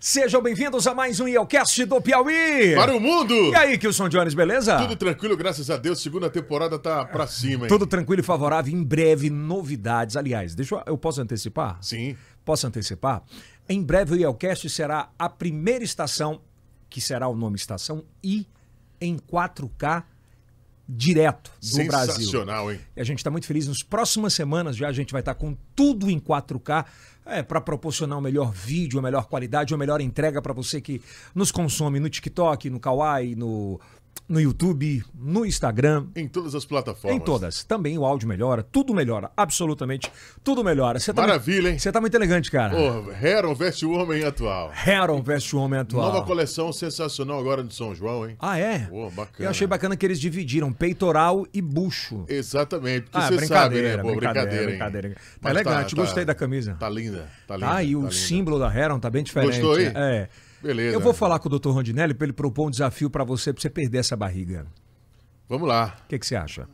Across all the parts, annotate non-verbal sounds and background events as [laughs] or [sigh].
Sejam bem-vindos a mais um Ielcast do Piauí. Para o mundo! E aí, Kilson Jones, beleza? Tudo tranquilo, graças a Deus. Segunda temporada tá pra cima, hein? Tudo tranquilo e favorável. Em breve, novidades. Aliás, deixa eu, eu posso antecipar? Sim. Posso antecipar? Em breve, o Ielcast será a primeira estação, que será o nome Estação I, em 4K direto do Brasil. Sensacional, hein? E a gente está muito feliz. Nas próximas semanas já a gente vai estar com tudo em 4K é, para proporcionar o melhor vídeo, a melhor qualidade, a melhor entrega para você que nos consome no TikTok, no Kawaii, no, no YouTube, no Instagram. Em todas as plataformas. Em todas. Também o áudio melhora, tudo melhora, absolutamente tudo melhora. Tá Maravilha, muito, hein? Você tá muito elegante, cara. Pô, Heron veste o homem atual. Heron veste o homem atual. Nova coleção sensacional agora de São João, hein? Ah, é? Pô, bacana. Eu achei bacana que eles dividiram peitoral e bucho. Exatamente, porque Ah, você sabe, né? Pô, brincadeira, brincadeira, hein? brincadeira. Tá elegante, gostei da camisa. Tá linda, tá linda. Ah, e o tá linda. símbolo da Heron tá bem diferente. Gostou aí? É. Beleza. Eu vou falar com o Dr. Rondinelli para ele propor um desafio para você, para você perder essa barriga. Vamos lá, O que, que você acha?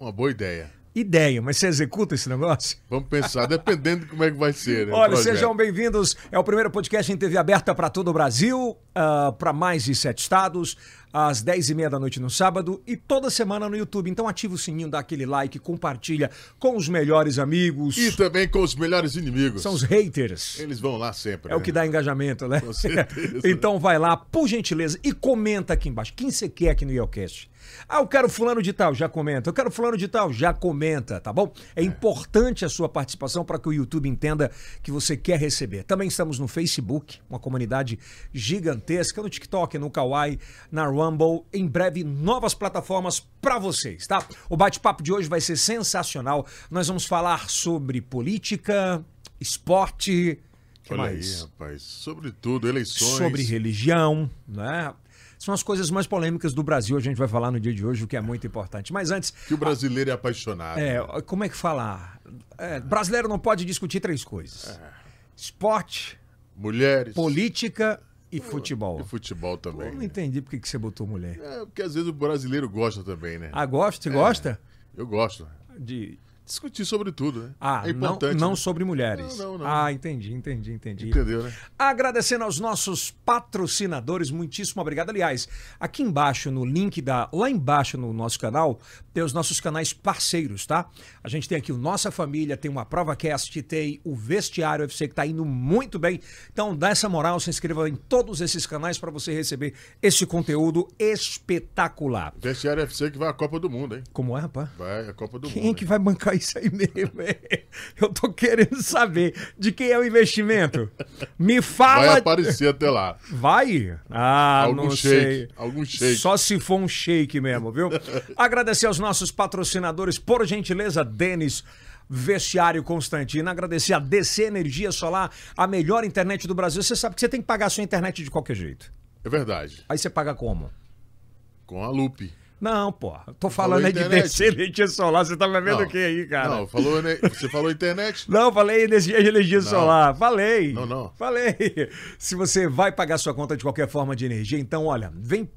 uma boa ideia. Ideia, mas você executa esse negócio? Vamos pensar, dependendo de como é que vai ser, né? o Olha, sejam bem-vindos. É o primeiro podcast em TV aberta para todo o Brasil, para mais de sete estados, às dez e meia da noite no sábado e toda semana no YouTube. Então ativa o sininho, dá aquele like, compartilha com os melhores amigos. E também com os melhores inimigos. São os haters. Eles vão lá sempre. É o né? que dá engajamento, né? Com certeza. [laughs] então vai lá, por gentileza, e comenta aqui embaixo. Quem você quer aqui no Yelcast? Ah, eu quero fulano de tal, já comenta. Eu quero fulano de tal, já comenta, tá bom? É, importante a sua participação para que o YouTube entenda que você quer receber. Também estamos no Facebook, uma comunidade gigantesca, no TikTok, no Kawaii, na Rumble. Em breve, novas plataformas para vocês, tá? O bate-papo de hoje vai ser sensacional. Nós vamos falar sobre política, esporte, que Olha mais? aí, rapaz. Sobretudo, eleições. sobre religião, né? São as coisas mais polêmicas do Brasil, a gente vai falar no dia de hoje, o que é muito importante. Mas antes, Que o brasileiro é apaixonado. é, como é que falar? É, brasileiro não pode discutir três coisas: esporte, Mulheres. política e futebol. E futebol Eu também. não né? entendi por que você botou mulher. É, porque às vezes o brasileiro gosta também, né? Ah, gosta? Você gosta? Eu gosto. De. Discutir sobre tudo, né? Ah, é não, não né? sobre mulheres. Não, não, não. Ah, entendi, entendi, entendi. Entendeu, né? Agradecendo aos nossos patrocinadores, muitíssimo obrigado. Aliás, aqui embaixo no link da. Lá embaixo no nosso canal, tem os nossos canais parceiros, tá? A gente tem aqui o Nossa Família, tem uma ProvaCast, tem o Vestiário FC que tá indo muito bem. Então, dá essa moral, se inscreva em todos esses canais para você receber esse conteúdo espetacular. Vestiário FC que vai à Copa do Mundo, hein? Como é, rapaz? Vai à Copa do Quem Mundo. é que vai bancar isso aí mesmo? Eu tô querendo saber de quem é o investimento. Me fala. Vai aparecer até lá. Vai? Ah, Algum não shake, sei. algum shake. Só se for um shake mesmo, viu? [laughs] Agradecer aos nossos patrocinadores, por gentileza, Denis. Vestiário Constantino, agradecer a DC Energia Solar, a melhor internet do Brasil. Você sabe que você tem que pagar a sua internet de qualquer jeito. É verdade. Aí você paga como? Com a Lupe. Não, pô. Tô falando aí de. DC [laughs] Energia Solar. Você tá me vendo Não. o que aí, cara? Não, falou, você falou internet? [laughs] Não, falei energia, energia solar. Falei. Não, não. Falei. Se você vai pagar sua conta de qualquer forma de energia, então, olha, vem.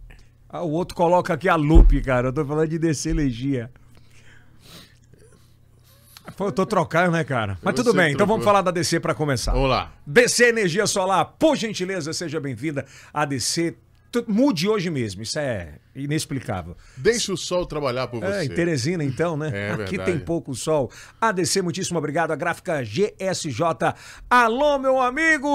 Ah, o outro coloca aqui a loop, cara. Eu tô falando de descer energia. Pô, eu tô trocando, né, cara? Mas Você tudo bem, então vamos falar da DC pra começar. Vamos lá. DC Energia Solar, por gentileza, seja bem-vinda a DC. Mude hoje mesmo, isso é inexplicável. Deixa o sol trabalhar por É, você. em Teresina, então, né? É Aqui verdade. tem pouco sol. ADC, muitíssimo obrigado. A gráfica GSJ. Alô, meu amigo!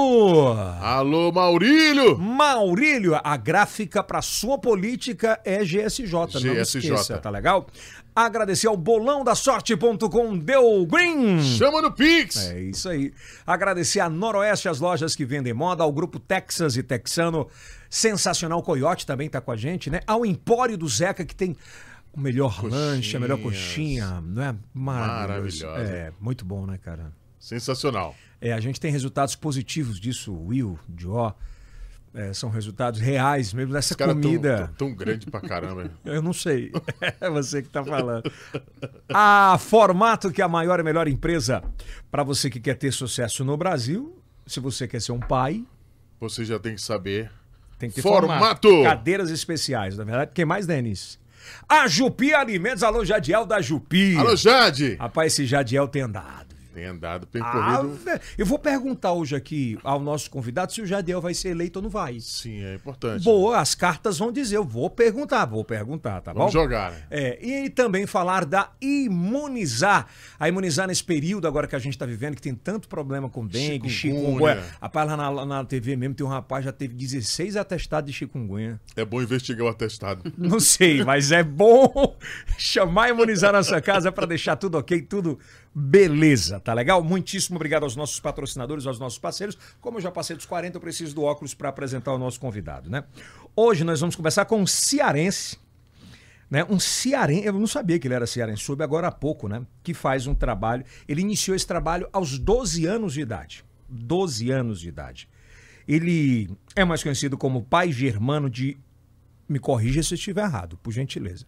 Alô, Maurílio! Maurílio, a gráfica para sua política é GSJ, não GSJ. esqueça, tá legal? Agradecer ao bolão da sorte.com, deu green! Chama no Pix! É isso aí. Agradecer a Noroeste, as lojas que vendem moda, ao grupo Texas e Texano. Sensacional Coyote também tá com a gente, né? Ao Empório do Zeca, que tem o melhor lanche, a melhor coxinha, não é? Maravilhoso. Maravilhosa. É, muito bom, né, cara? Sensacional. É, a gente tem resultados positivos disso, Will, Jó. É, são resultados reais mesmo dessa tão, comida. tão, tão grande pra caramba. [laughs] Eu não sei. [laughs] É você que tá falando. A Formato, que é a maior e melhor empresa para você que quer ter sucesso no Brasil. Se você quer ser um pai, Você já tem que saber. Tem que ter Formato. Cadeiras especiais, na verdade. Quem mais, Denis? A Jupi Alimentos. Alô, Jadiel da Jupi. Alô, Jade! Rapaz, esse Jadiel tem andado. Tem andado Ah, percorrido. vé- eu vou perguntar hoje aqui ao nosso convidado se o Jadiel vai ser eleito ou não vai. Sim, é importante. Boa, as cartas vão dizer, eu vou perguntar, vou perguntar, tá Vamos bom? jogar, né? É, e também falar da imunizar. A imunizar nesse período agora que a gente está vivendo, que tem tanto problema com dengue, Chikungunya. Rapaz, lá na, na TV mesmo tem um rapaz já teve 16 atestados de chikungunya. É bom investigar o atestado. [laughs] Não sei, mas é bom [laughs] chamar e imunizar nossa casa para deixar tudo ok, tudo beleza, tá legal? Muitíssimo obrigado aos nossos patrocinadores, aos nossos parceiros. Como eu já passei dos 40, eu preciso do óculos para apresentar o nosso convidado, né? Hoje nós vamos conversar com um cearense, né? Um cearense, eu não sabia que ele era cearense, soube agora há pouco, né? Que faz um trabalho, ele iniciou esse trabalho aos 12 anos de idade. 12 anos de idade. Ele é mais conhecido como pai germano de me corrija se eu estiver errado, por gentileza.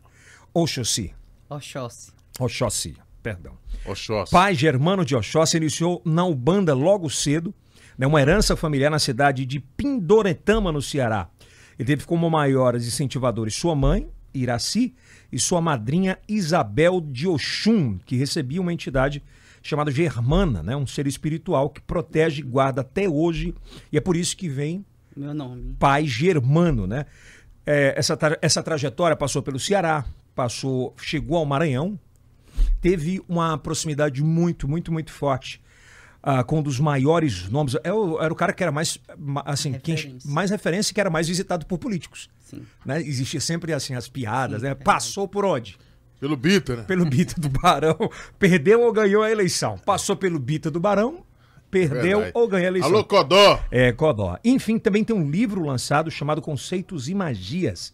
Oxóssi. Oxóssi. Oxóssi, perdão. Oxóssi. Pai germano de Oxóssi iniciou na Ubanda logo cedo, né, uma herança familiar na cidade de Pindoretama, no Ceará. Ele teve como maiores incentivadores sua mãe, Iraci, e sua madrinha Isabel de Oxum, que recebia uma entidade chamada Germana, né, um ser espiritual que protege e guarda até hoje, e é por isso que vem Meu nome. pai germano, né? É, essa, tra- essa trajetória passou pelo Ceará, passou, chegou ao Maranhão, teve uma proximidade muito, muito, muito forte ah, com um dos maiores nomes. É o- Era o cara que era mais, ma- assim, quem- Referência. mais referência, que era mais visitado por políticos. Sim. Né? Existia sempre assim as piadas, Sim, né? verdade. Passou por onde? Pelo Bita, né? Pelo Bita do Barão. Perdeu ou ganhou a eleição? Passou pelo Bita do Barão, perdeu Verdade. ou ganhou a eleição? Alô, Codó! É, Codó. Enfim, também tem um livro lançado chamado Conceitos e Magias.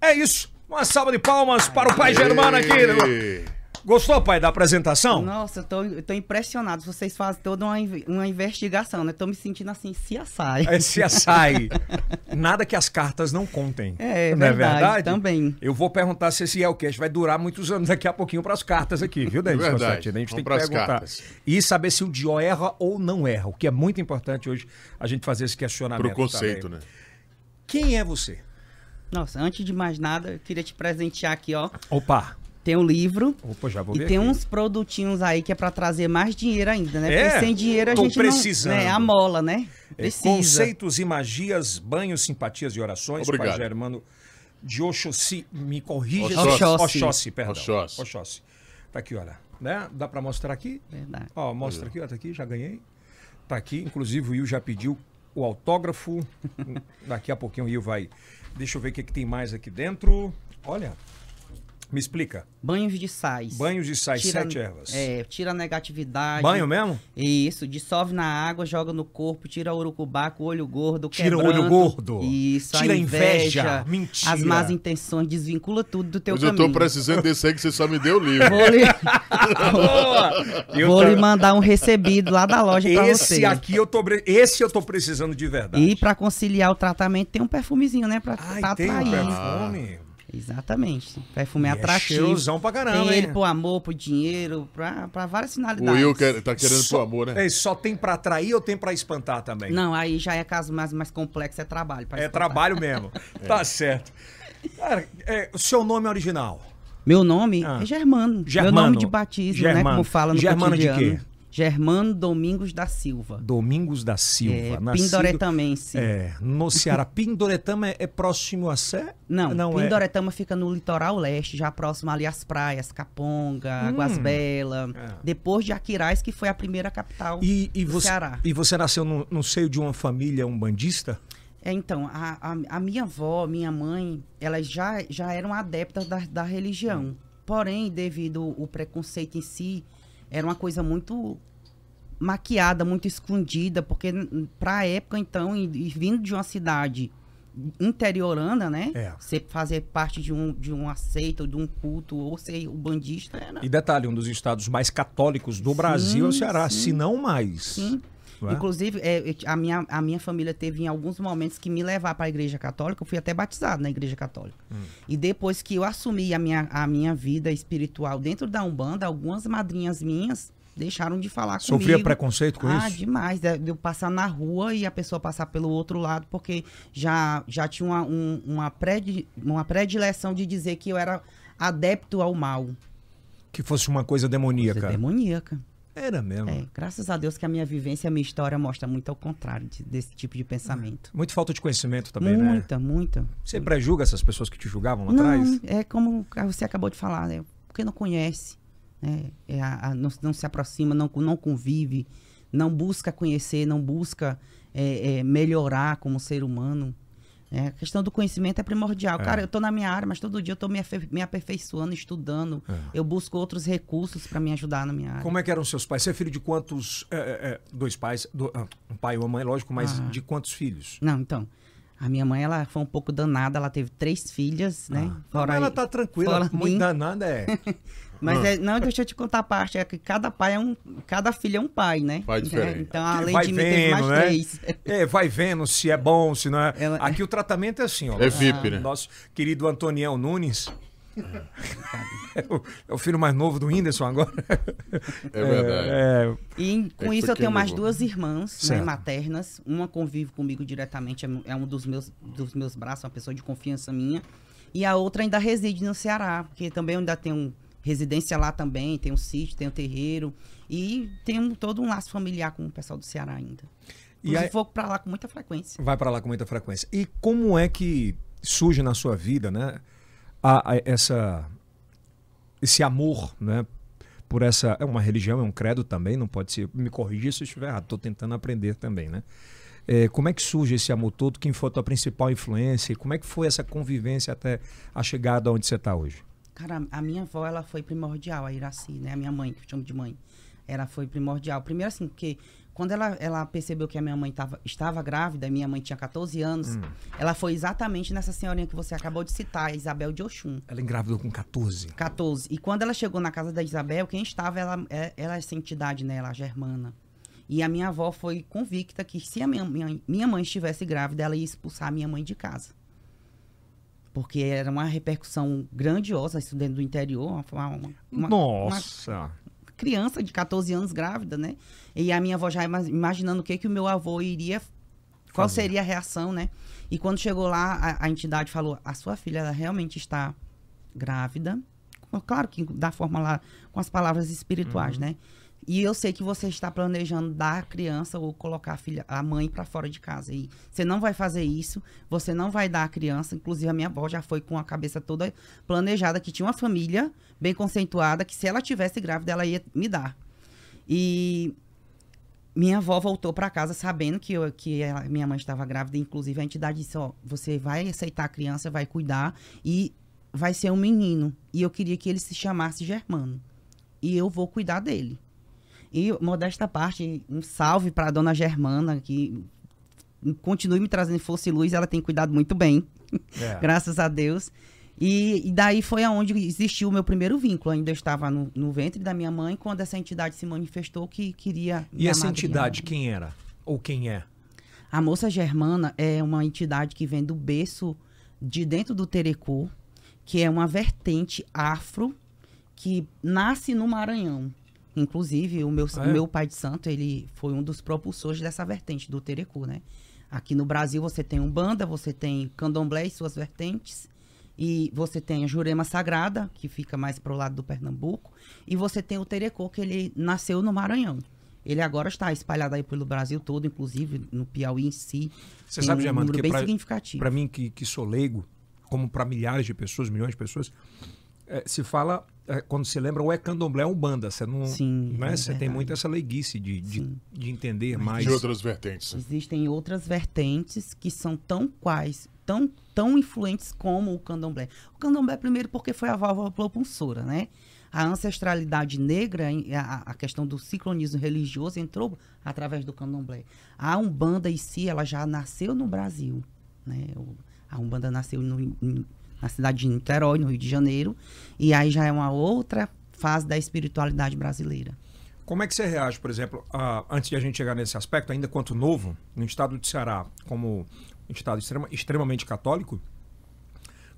É isso. Uma salva de palmas para o pai Germano aqui. Gostou, pai, da apresentação? Nossa, eu tô, eu tô impressionado. Vocês fazem toda uma, uma investigação, né? Tô me sentindo assim, CSI. É CSI. [laughs] Nada que as cartas não contem. É, Não verdade, também. Eu vou perguntar se esse Yelcast vai durar muitos anos daqui a pouquinho para as cartas aqui, viu, Denis Verdade. Constantino? A gente tem Vamos que pras perguntar. cartas. E saber se o Dio erra ou não erra, o que é muito importante hoje a gente fazer esse questionamento. Pro conceito, também. né? Quem é você? Nossa, antes de mais nada, eu queria te presentear aqui, ó. Opa. Tem um livro Opa, já vou e ver tem aqui. uns produtinhos aí que é pra trazer mais dinheiro ainda, né? É? Porque sem dinheiro a gente precisando. não... Né? A mola, né? É, Precisa. conceitos e magias, banhos, simpatias e orações. Obrigado. Pai Germano de Oxóssi. Me corrija. Oxóssi. Oxóssi, perdão. Oxóssi. Oxóssi. Tá aqui, olha. Né? Dá pra mostrar aqui? Verdade. Ó, mostra aqui, ó, tá aqui, já ganhei. Tá aqui, inclusive o Will já pediu o autógrafo. [laughs] Daqui a pouquinho o Will vai. Deixa eu ver o que, que tem mais aqui dentro. Olha. Me explica. Banhos de sais. Banhos de sais, Tira- sete ervas. É, tira a negatividade. Banho mesmo? Isso, dissolve na água, joga no corpo, tira o urucubaco, o olho gordo, Tira o olho gordo. Isso, Tira a inveja. inveja, Mentira. as más intenções, desvincula tudo do teu Mas eu caminho. tô precisando desse aí que você só me deu o livro. Vou lhe, [laughs] Boa! Eu vou tô- lhe mandar um recebido lá da loja pra Esse você. aqui eu tô. Esse eu tô precisando de verdade. E pra conciliar o tratamento tem um perfumezinho, né? Pra, Ai, pra tem um perfume. Exatamente. Perfume E é atrativo. cheirosão pra caramba, tem ele hein? pro amor, pro dinheiro, pra, pra várias O finalidades. Will quer- tá querendo Só- pro amor, né? É, só tem pra atrair ou tem pra espantar também? Não, aí já é caso mais, mais complexo, é trabalho. pra É espantar. trabalho mesmo. [laughs] Tá certo. Cara, é, o seu nome original? Meu nome Ah. é Germano. Germano. Meu nome de batismo, né? Germano. Como fala no Germano de cotidiano. quê? Germano Domingos da Silva. Domingos da Silva. É, nascido- Pindoretamense. É, no Ceará. Pindoretama é, é próximo a Sé? Não, Não é. Pindoretama fica no litoral leste, já próximo ali às praias, Caponga, Águas Belas. É. Depois de Aquiraz, que foi a primeira capital E, e do você, Ceará. e você nasceu no, no seio de uma família umbandista? É, então, a, a, a minha avó, minha mãe, elas já, já eram adeptas da, da religião. Porém, devido ao preconceito em si, era uma coisa muito maquiada, muito escondida, porque n- pra época, então, e, e vindo de uma cidade interiorana, né? É. Você fazer parte de um, de um aceito, de um culto, ou ser o bandista, era... E detalhe, um dos estados mais católicos do Brasil é o Ceará, sim. se não mais. Sim. É? Inclusive, é, a, minha, a minha família teve em alguns momentos que me levar para a igreja católica. Eu fui até batizado na igreja católica. Hum. E depois que eu assumi a minha, a minha vida espiritual dentro da Umbanda, algumas madrinhas minhas deixaram de falar Sofria comigo. preconceito com ah, isso? demais. De de eu passar na rua e a pessoa passar pelo outro lado, porque já, já tinha uma, um- uma, predi, uma predileção de dizer que eu era adepto ao mal. Que fosse uma coisa demoníaca. Coisa demoníaca. Era mesmo. É, graças a Deus que a minha vivência, a minha história mostra muito ao contrário de- desse tipo de pensamento. Muito falta de conhecimento também, né? muita, muita. Você pré-julga essas pessoas que te julgavam lá Não, atrás? é como você acabou de falar, né? Porque não conhece, né? É a- a- não, não se aproxima, não, não convive, não busca conhecer, não busca é, é, melhorar como ser humano. É, a questão do conhecimento é primordial. É. Cara, eu tô na minha área, mas todo dia eu tô me, me aperfeiçoando, estudando. É. Eu busco outros recursos para me ajudar na minha área. Como é que eram seus pais? Você é filho de quantos. é, é, é, dois pais, do- ah, um pai e uma mãe, lógico, mas Ah. de quantos filhos? Não, então. A minha mãe, ela foi um pouco danada, ela teve três filhas, né? Fora Ah, ela aí- tá tranquila, fora muito mim. danada é. [laughs] Mas Ah. é, não, deixa eu te contar a parte, é que cada pai é um, cada filho é um pai, né? Pai diferente. É, então, além vai de mim, teve mais né? três. É, vai vendo se é bom, se não é. Ela- Aqui o tratamento é assim, ó. É VIP, né? Nosso querido Antoniel Nunes. é, [laughs] o, é o filho mais novo do Whindersson agora. É verdade. É, E com É isso eu tenho mais duas irmãs né, maternas. Uma convive comigo diretamente, é um- é um dos meus, dos meus braços, uma pessoa de confiança minha. E a outra ainda reside no Ceará, porque também eu ainda tenho residência lá também, tem um sítio, tem um terreiro. E tenho todo um laço familiar com o pessoal do Ceará ainda. E aí- vou pra lá com muita frequência. vai pra lá com muita frequência. E como é que surge na sua vida, né? a- a- essa, esse amor, né? Por essa. É uma religião, é um credo também, não pode ser. Me corrigir se eu estiver errado, estou tentando aprender também, né? É, como é que surge esse amor todo? Quem foi a tua principal influência? Como é que foi essa convivência até a chegada onde você está hoje? Cara, a minha avó, ela foi primordial, a Iraci, né? A minha mãe, que eu chamo de mãe. Ela foi primordial. Primeiro, assim, porque quando ela, ela percebeu que a minha mãe tava, estava grávida, minha mãe tinha 14 anos, ela foi exatamente nessa senhorinha que você acabou de citar, a Isabel de Oxum. Ela engravidou com 14. 14. E quando ela chegou na casa da Isabel, quem estava, ela, é- ela essa entidade, né? Ela, a Germana. E a minha avó foi convicta que se a minha, minha, minha mãe estivesse grávida, ela ia expulsar a minha mãe de casa. Porque era uma repercussão grandiosa, isso dentro do interior. Uma, uma- uma- uma Nossa! criança de 14 anos grávida, né? E a minha avó já ima- imaginando o que, que o meu avô iria. Qual seria a reação, né? E quando chegou lá, a, a entidade falou: a sua filha ela realmente está grávida. Claro que da forma lá, com as palavras espirituais, né? E eu sei que você está planejando dar a criança ou colocar a filha, a mãe para fora de casa. E você não vai fazer isso, você não vai dar a criança. Inclusive, a minha avó já foi com a cabeça toda planejada, que tinha uma família bem conceituada, que se ela tivesse grávida, ela ia me dar. E minha avó voltou para casa sabendo que, eu, que ela- minha mãe estava grávida. Inclusive, a entidade disse: Ó, você vai aceitar a criança, vai cuidar e vai ser um menino. E eu queria que ele se chamasse Germano. E eu vou cuidar dele. E, modesta parte, um salve para a dona Germana, que continue me trazendo força e luz. Ela tem cuidado muito bem, É. [laughs] graças a Deus. E, e daí foi aonde existiu o meu primeiro vínculo. Ainda eu estava no, no ventre da minha mãe quando essa entidade se manifestou que queria. E essa amadrinhar. entidade, quem era? Ou quem é? A moça germana é uma entidade que vem do berço de dentro do Terecô, que é uma vertente afro que nasce no Maranhão. Inclusive, o meu, Ah, é? o meu pai de santo, ele foi um dos propulsores dessa vertente do Terecô, né? Aqui no Brasil você tem Umbanda, você tem Candomblé e suas vertentes, e você tem a Jurema Sagrada, que fica mais pro lado do Pernambuco, e você tem o Terecô, que ele nasceu no Maranhão. Ele agora está espalhado aí pelo Brasil todo, inclusive no Piauí em si. Você Tem sabe, um Germano, número que bem pra- significativo. Para mim, que, que sou leigo, como para milhares de pessoas, milhões de pessoas, é, se fala, quando se lembra, ou é candomblé ou banda. Você não. Sim, né? é Você tem muito essa leiguice de, de, de entender mais. De outras vertentes. Existem outras vertentes que são tão quais, tão, tão influentes como o candomblé. O candomblé, primeiro, porque foi a válvula propulsora, né? A ancestralidade negra, a, questão do sincronismo religioso entrou através do candomblé. A Umbanda em si, ela já nasceu no Brasil, né? A Umbanda nasceu no- em- na cidade de Niterói, no Rio de Janeiro, e aí já é uma outra fase da espiritualidade brasileira. Como é que você reage, por exemplo, a- antes de a gente chegar nesse aspecto, ainda quanto novo, no estado de Ceará, como um estado extrema- extremamente católico,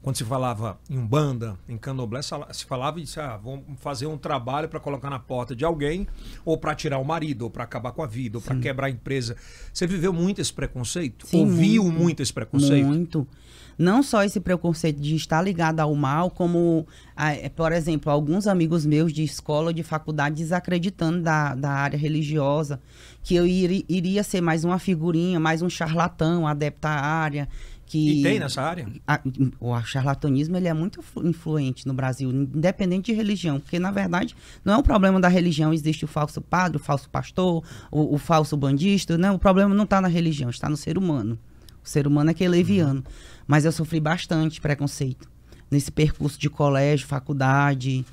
quando se falava em Umbanda, em Candomblé, se falava de ah, vamos fazer um trabalho para colocar na porta de alguém, ou para tirar o marido, ou para acabar com a vida, ou para quebrar a empresa. Você viveu muito esse preconceito? Sim, Ouviu muito. muito, esse preconceito? Muito. Não só esse preconceito de estar ligado ao mal, como, é, por exemplo, alguns amigos meus de escola, de faculdade, desacreditando da, da área religiosa, que eu iri- iria ser mais uma figurinha, mais um charlatão, adepto à área. Que E tem nessa área? a- o charlatanismo ele é muito influ- influente no Brasil, independente de religião, porque na verdade não é um problema da religião, existe o falso padre, o falso pastor, o, o falso bandista, né? O problema não está na religião, está no ser humano. O ser humano é que é leviano. Mas eu sofri bastante preconceito nesse percurso de colégio, faculdade,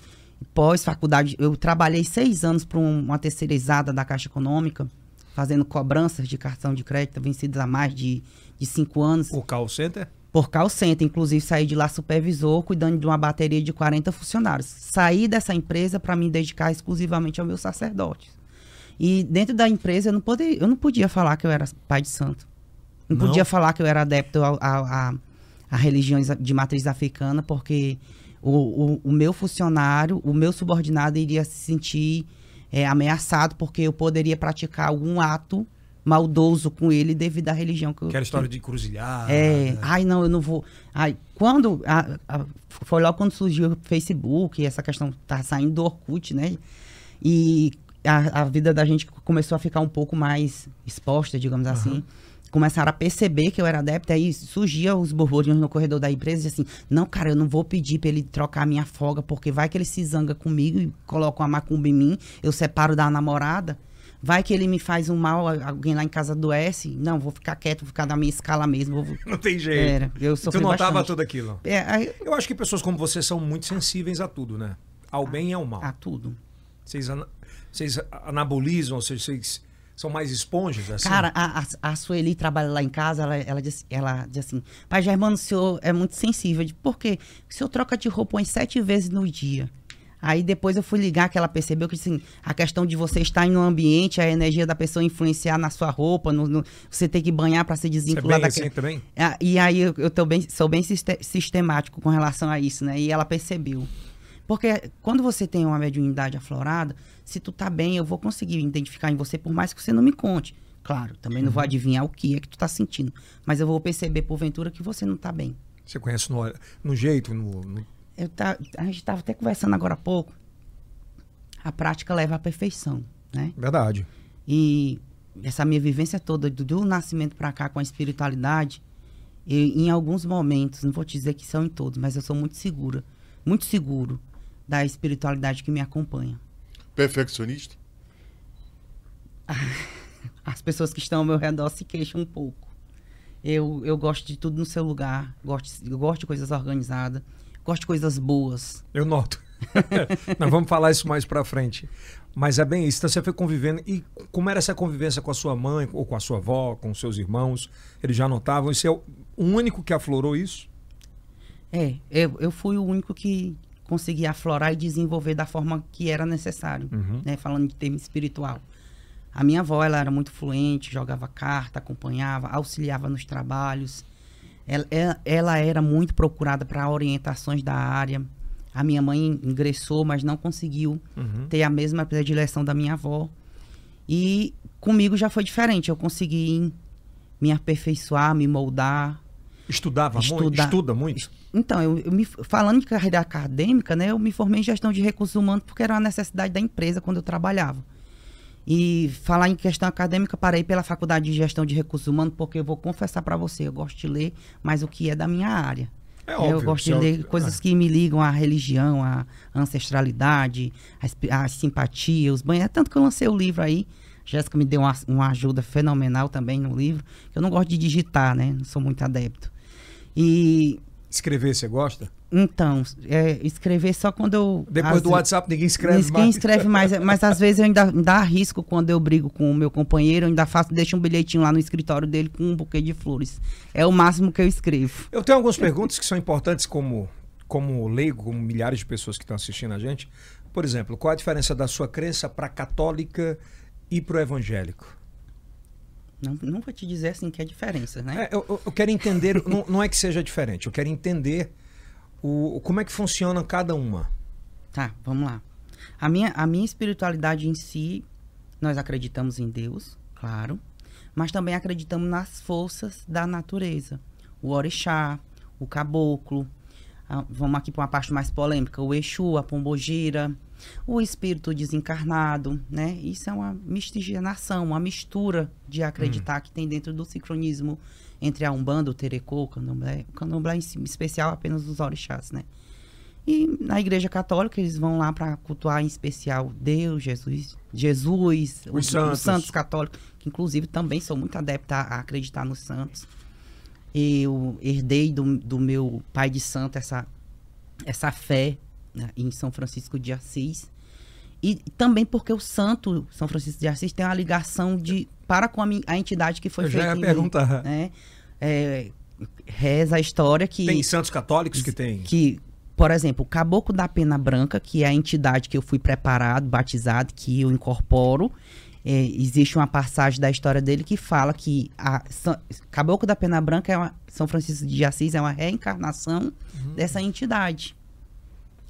pós-faculdade. Eu trabalhei seis anos para uma terceirizada da Caixa Econômica, fazendo cobranças de cartão de crédito vencidos há mais de, de cinco anos. O call center? Por call center, inclusive saí de lá supervisor, cuidando de uma bateria de 40 funcionários. Saí dessa empresa para me dedicar exclusivamente ao meu sacerdote. E dentro da empresa eu não, podia, eu não podia falar que eu era pai de santo. Não, Não? podia falar que eu era adepto a, a, a, a religiões de matriz africana, porque o, o, o meu funcionário, o meu subordinado iria se sentir é, ameaçado, porque eu poderia praticar algum ato maldoso com ele devido à religião que eu Aquela história de encruzilhada. é, ai não, eu não vou. Ai, quando a- a- foi logo quando surgiu o Facebook, essa questão tá saindo do Orkut, né? E a, a vida da gente começou a ficar um pouco mais exposta, digamos assim. Começaram a perceber que eu era adepta, aí surgia os burburinhos no corredor da empresa, e assim, não, cara, eu não vou pedir pra ele trocar a minha folga, porque vai que ele se zanga comigo e coloca uma macumba em mim, eu separo da namorada. Vai que ele me faz um mal, alguém lá em casa adoece. Não, vou ficar quieto, vou ficar na minha escala mesmo. Vou... [laughs] Não tem jeito. Era, eu E tu sofri notava bastante. tudo aquilo. É, aí- Eu acho que pessoas como você são muito sensíveis a tudo, né? Ao bem e ao mal. a tudo. Vocês, vocês anabolizam, ou seja, vocês são mais esponjas, assim? Cara, a, a, Sueli trabalha lá em casa, ela, ela, diz, ela diz assim, pai Germano, o senhor é muito sensível. Eu digo, Por quê? O senhor troca de roupa umas sete vezes no dia. Aí depois eu fui ligar que ela percebeu que assim, a questão de você estar em um ambiente, a energia da pessoa influenciar na sua roupa, no, no- você ter que banhar para se Você é desvincular daquele... assim também? Ah, E aí eu, eu bem, sou bem siste- sistemático com relação a isso, né? E ela percebeu. Porque quando você tem uma mediunidade aflorada, se tu tá bem, eu vou conseguir identificar em você, por mais que você não me conte. Claro, também não vou adivinhar o que é que tu tá sentindo. Mas eu vou perceber, porventura, que você não tá bem. Você conhece no, no jeito, no, no- Eu tá, a gente tava até conversando agora há pouco. A prática leva à perfeição, né? Verdade. E essa minha vivência toda, do, do nascimento pra cá com a espiritualidade, eu, em alguns momentos, não vou te dizer que são em todos, mas eu sou muito segura, muito seguro da espiritualidade que me acompanha. Perfeccionista? [laughs] As pessoas que estão ao meu redor se queixam um pouco. Eu, eu gosto de tudo no seu lugar, gosto, eu gosto de coisas organizadas, gosto de coisas boas. Eu noto. [laughs] Nós vamos falar isso mais pra frente. Mas é bem isso. Então você foi convivendo. E como era essa convivência com a sua mãe, ou com a sua avó, com os seus irmãos? Eles já notavam? Você é o único que aflorou isso? É, eu, eu fui o único que consegui aflorar e desenvolver da forma que era necessário, né? Falando de termo espiritual. A minha avó, ela era muito fluente, jogava carta, acompanhava, auxiliava nos trabalhos. Ela, ela- ela era muito procurada para orientações da área. A minha mãe ingressou, mas não conseguiu ter a mesma predileção da minha avó. E comigo já foi diferente. Eu consegui me aperfeiçoar, me moldar, Estudava muito? Estudar- Estuda muito? então, eu, eu me, falando de carreira acadêmica, né, eu me formei em gestão de recursos humanos porque era uma necessidade da empresa quando eu trabalhava. E falar em questão acadêmica, parei pela faculdade de gestão de recursos humanos porque eu vou confessar para você, eu gosto de ler, mas o que é da minha área. É eu óbvio, gosto de é ler coisas que me ligam à religião, à ancestralidade, à, à simpatia, os banhos. É tanto que eu lancei o livro aí. Jéssica me deu uma, uma ajuda fenomenal também no livro. Eu não gosto de digitar, né? Não sou muito adepto. E Escrever, você gosta? então, é, escrever só quando eu. Depois às do WhatsApp ninguém escreve Ninguém mais. escreve mais, é, mas às vezes eu ainda, ainda arrisco quando eu brigo com o meu companheiro, eu ainda faço, deixo um bilhetinho lá no escritório dele com um buquê de flores. É o máximo que eu escrevo. Eu tenho algumas perguntas que são importantes como, como leigo, como milhares de pessoas que estão assistindo a gente. Por exemplo, qual a diferença da sua crença para católica e para o evangélico? Não, não vou te dizer assim que é diferença, né? É, eu, eu- quero entender, [laughs] não, não é que seja diferente, eu quero entender O, como é que funciona cada uma? Tá, vamos lá. A minha, a minha espiritualidade em si, nós acreditamos em Deus, claro, mas também acreditamos nas forças da natureza. O orixá, o caboclo, a- vamos aqui para uma parte mais polêmica, o Exu, a pombogira, o espírito desencarnado, né? Isso é uma miscigenação, uma mistura de acreditar que tem dentro do sincronismo entre a Umbanda, o Terecô, o Candomblé, o Candomblé em especial apenas os orixás, né? E na igreja católica eles vão lá para cultuar em especial Deus, Jesus, Jesus, Os santos. santos católicos, que inclusive também sou muito adepta a acreditar nos santos. Eu herdei do, do meu pai de santo essa, essa fé em São Francisco de Assis. E também porque o santo São Francisco de Assis tem uma ligação de para com a, a entidade que foi Eu já feita ia em mim, perguntar. né? É, reza a história que Tem santos católicos que tem. que, por exemplo, o Caboclo da Pena Branca, que é a entidade que eu fui preparado, batizado, que eu incorporo, é, existe uma passagem da história dele que fala que a São- Caboclo da Pena Branca é uma, São Francisco de Assis é uma reencarnação dessa entidade.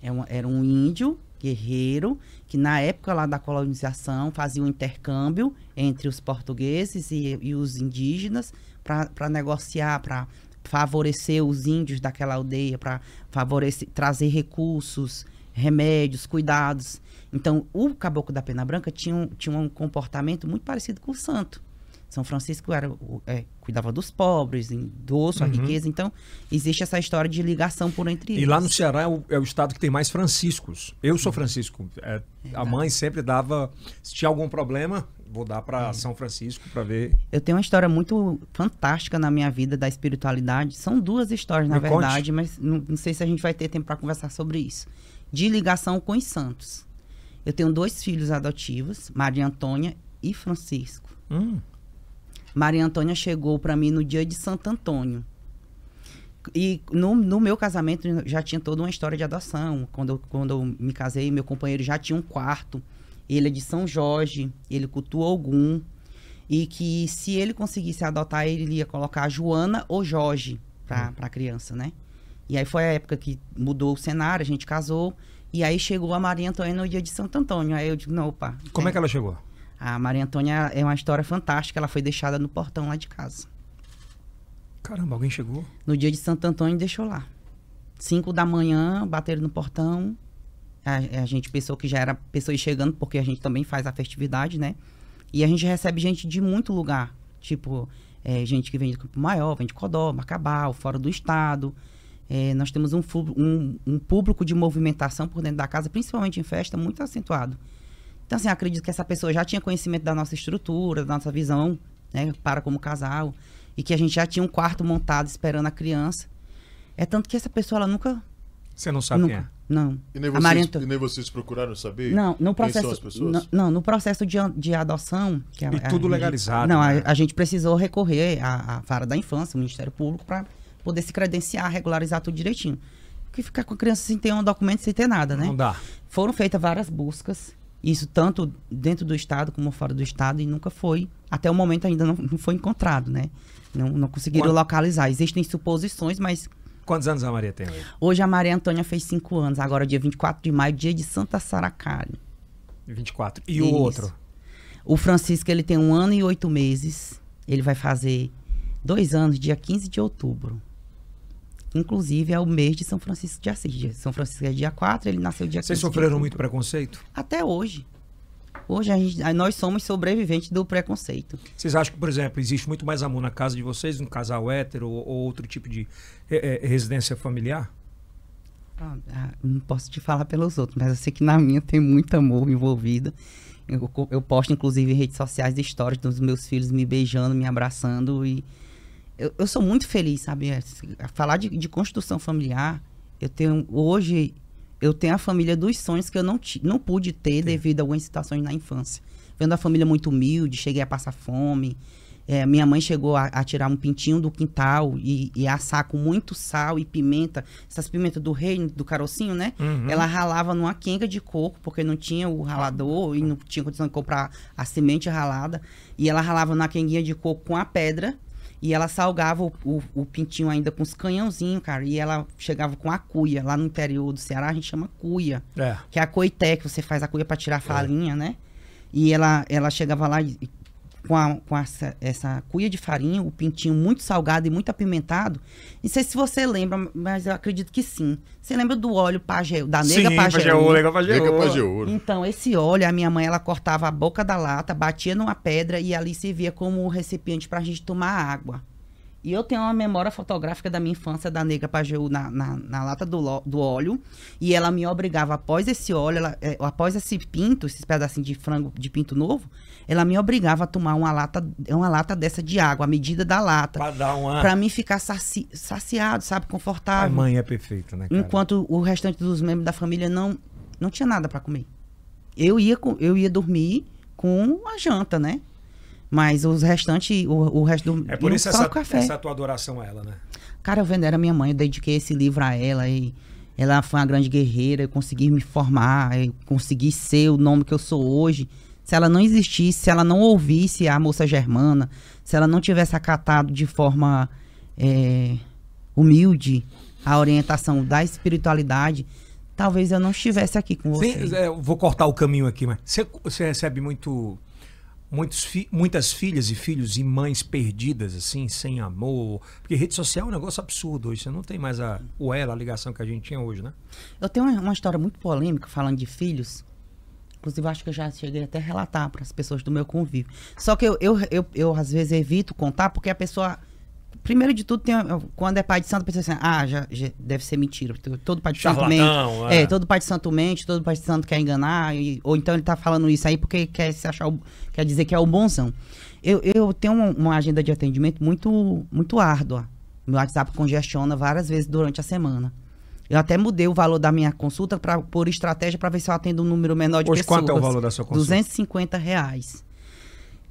É era um índio guerreiro que na época lá da colonização fazia um intercâmbio entre os portugueses e, e os indígenas para negociar, para favorecer os índios daquela aldeia, para favorecer, trazer recursos, remédios, cuidados. Então, o caboclo da Pena Branca tinha um, tinha um comportamento muito parecido com o santo. São Francisco era, é, cuidava dos pobres, em- do osso, a Uhum. riqueza. Então, existe essa história de ligação por entre eles. E lá no Ceará é o, é o estado que tem mais franciscos. Eu sou Francisco. É, a mãe sempre dava. Se tinha algum problema, vou dar para São Francisco para ver. Eu tenho uma história muito fantástica na minha vida da espiritualidade. São duas histórias, na Me conte. verdade, mas não, não sei se a gente vai ter tempo para conversar sobre isso. De ligação com os santos. Eu tenho dois filhos adotivos, Maria Antônia e Francisco. Hum, Maria Antônia chegou para mim no dia de Santo Antônio. E no, no meu casamento já tinha toda uma história de adoção. Quando eu, quando eu me casei, meu companheiro já tinha um quarto. Ele é de São Jorge, ele cultua Ogum. E que se ele conseguisse adotar, ele ia colocar Joana ou Jorge para a criança, né? E aí foi a época que mudou o cenário, a gente casou. E aí chegou a Maria Antônia no dia de Santo Antônio. Aí eu digo, não, opa. como é que ela chegou? A Maria Antônia é uma história fantástica. Ela foi deixada no portão lá de casa. Caramba, alguém chegou? No dia de Santo Antônio, deixou lá. Cinco da manhã, bateram no portão. A, a gente pensou que já era pessoas chegando, porque a gente também faz a festividade, né? E a gente recebe gente de muito lugar. Tipo, é, gente que vem de Campo Maior, vem de Codó, Macabal, fora do estado. É, nós temos um, um- um público de movimentação por dentro da casa, principalmente em festa, muito acentuado. Então, assim, acredito que essa pessoa já tinha conhecimento da nossa estrutura, da nossa visão, né, para como casal, e que a gente já tinha um quarto montado esperando a criança. É tanto que essa pessoa, ela nunca. Você não sabe nunca quem é. Não. E nem, a vocês, Maria Antô- e nem vocês procuraram saber Não, no quem processo. são as pessoas? Não, não, no processo de, de adoção. Que a- E a tudo gente- legalizado, Não, né? a, a gente precisou recorrer à, à vara da infância, o Ministério Público, para poder se credenciar, regularizar tudo direitinho. Porque ficar com a criança sem ter um documento, sem ter nada, né? Não dá. Foram feitas várias buscas, isso tanto dentro do estado como fora do estado, e nunca foi, até o momento ainda não, não foi encontrado, né? Não, não conseguiram Quando- localizar. Existem suposições, mas Quantos anos a Maria tem hoje? hoje a Maria Antônia fez cinco anos, agora dia 24 de maio, dia de Santa Saracari. 24. E o Isso. outro? O Francisco, ele tem um ano e oito meses, ele vai fazer dois anos, dia 15 de outubro. Inclusive, é o mês de São Francisco de Assis. São Francisco é dia 4, ele nasceu dia 15 Vocês sofreram muito preconceito? Até hoje. Hoje a gente, nós somos sobreviventes do preconceito. Vocês acham que, por exemplo, existe muito mais amor na casa de vocês, um casal hétero ou, ou outro tipo de eh, eh, residência familiar? Ah, ah, não posso te falar pelos outros, mas eu sei que na minha tem muito amor envolvido. Eu, eu posto, inclusive, em redes sociais histórias dos meus filhos me beijando, me abraçando. E eu, eu sou muito feliz, sabe? É, Falar de, de construção familiar, eu tenho. Hoje, eu tenho a família dos sonhos que eu não, não pude ter devido a algumas situações na infância. Vendo a família muito humilde, cheguei a passar fome. É, minha mãe chegou a, a tirar um pintinho do quintal e, e assar com muito sal e pimenta. Essas pimentas do reino, do carocinho, né? Uhum. Ela ralava numa quenga de coco, porque não tinha o ralador e não tinha condição de comprar a semente ralada. E ela ralava na quenguinha de coco com a pedra. E ela salgava o, o, o pintinho ainda com os canhãozinhos, cara. E ela chegava com a cuia. Lá no interior do Ceará a gente chama cuia. É. Que é a coité, que você faz a cuia pra tirar a farinha, né? E ela, ela chegava lá e- com, a- com essa, essa cuia de farinha, o pintinho muito salgado e muito apimentado. Não sei se você lembra, mas eu acredito que sim. Você lembra do óleo pajeú, da nega Sim, legal Nega. Pajeú. Então, esse óleo, a minha mãe, ela cortava a boca da lata, batia numa pedra e ali servia como um recipiente pra gente tomar água. E eu tenho uma memória fotográfica da minha infância da nega Pajeú na, na, na lata do, do óleo. E ela me obrigava, após esse óleo, ela, eh, após esse pinto, esses pedacinhos de frango de pinto novo, ela me obrigava a tomar uma lata, uma lata dessa de água, a medida da lata. Pra dar uma... Pra mim ficar saci- saciado, sabe? A Confortável. mãe é perfeita, né, cara? Enquanto o restante dos membros da família não, não tinha nada pra comer. Eu ia, eu ia dormir com a janta, né? Mas os restantes, o, o resto do É por isso essa, café. essa tua adoração a ela, né? Cara, eu venero a minha mãe, eu dediquei esse livro a ela e ela foi uma grande guerreira, eu consegui me formar, eu consegui ser o nome que eu sou hoje. Se ela não existisse, se ela não ouvisse a moça germana, se ela não tivesse acatado de forma é, humilde a orientação da espiritualidade, talvez eu não estivesse aqui com você. Sim, é, eu vou cortar o caminho aqui, mas você, você recebe muito, muitos fi- muitas filhas e filhos e mães perdidas, assim, sem amor. Porque rede social é um negócio absurdo hoje. Você não tem mais a, o ela, a ligação que a gente tinha hoje, né? Eu tenho uma, uma história muito polêmica falando de filhos. Inclusive, acho que eu já cheguei até a relatar para as pessoas do meu convívio. Só que eu, eu, eu, eu, às vezes, evito contar porque a pessoa. Primeiro de tudo, tem, quando é pai de santo, a pessoa assim, ah, já, já deve ser mentira. Todo pai de santo mente. É. É, todo pai de santo mente, todo pai de santo quer enganar. e- ou então ele tá falando isso aí porque quer se achar o- quer dizer que é o bonzão. Eu, eu tenho uma, uma agenda de atendimento muito, muito árdua. Meu WhatsApp congestiona várias vezes durante a semana. Eu até mudei o valor da minha consulta pra, por estratégia para ver se eu atendo um número menor de Hoje, pessoas. quanto é o valor da sua consulta? 250 reais.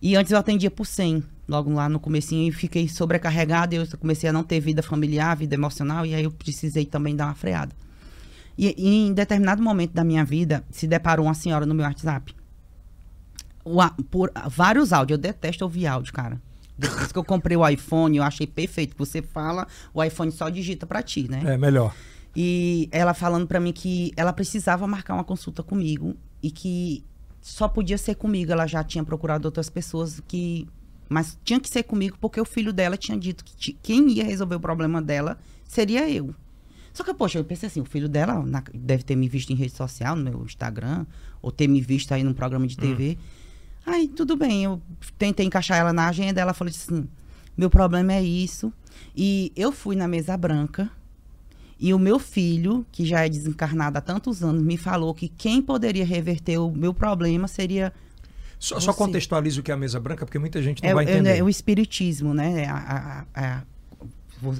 E antes eu atendia por 100, logo lá no comecinho, e fiquei sobrecarregada, eu comecei a não ter vida familiar, vida emocional, e aí eu precisei também dar uma freada. E, e em determinado momento da minha vida, se deparou uma senhora no meu WhatsApp. Por vários áudios, eu detesto ouvir áudio, cara. Depois que eu comprei o iPhone, eu achei perfeito. Você fala, o iPhone só digita pra ti, né? É melhor. E ela falando pra mim que ela precisava marcar uma consulta comigo e que só podia ser comigo. Ela já tinha procurado outras pessoas que. Mas tinha que ser comigo porque o filho dela tinha dito que quem ia resolver o problema dela seria eu. Só que, poxa, eu pensei assim, o filho dela na- deve ter me visto em rede social, no meu Instagram, ou ter me visto aí num programa de TV. Aí, tudo bem, eu tentei encaixar ela na agenda, ela falou assim, meu problema é isso. E eu fui na mesa branca, e o meu filho, que já é desencarnado há tantos anos, me falou que quem poderia reverter o meu problema seria Só, só contextualiza o que é a mesa branca, porque muita gente não é, vai é- entender. é o espiritismo, né? A, a, a,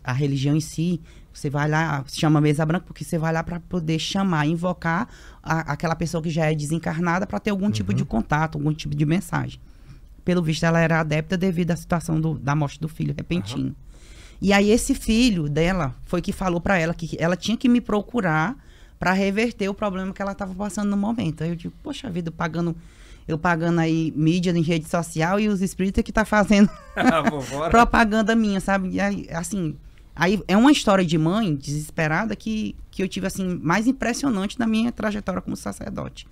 a religião em si. Você vai lá, se chama mesa branca porque você vai lá para poder chamar, invocar a- aquela pessoa que já é desencarnada para ter algum tipo Uhum. de contato, algum tipo de mensagem. Pelo visto, ela era adepta devido à situação do- da morte do filho repentina. E aí esse filho dela foi que falou para ela que ela tinha que me procurar para reverter o problema que ela estava passando no momento. Aí eu digo, poxa vida, eu pagando eu pagando aí mídia em rede social e os espíritas que tá fazendo [laughs] Vambora. [laughs] propaganda minha, sabe? E aí, assim, aí é uma história de mãe desesperada que, que eu tive, assim, mais impressionante na minha trajetória como sacerdote.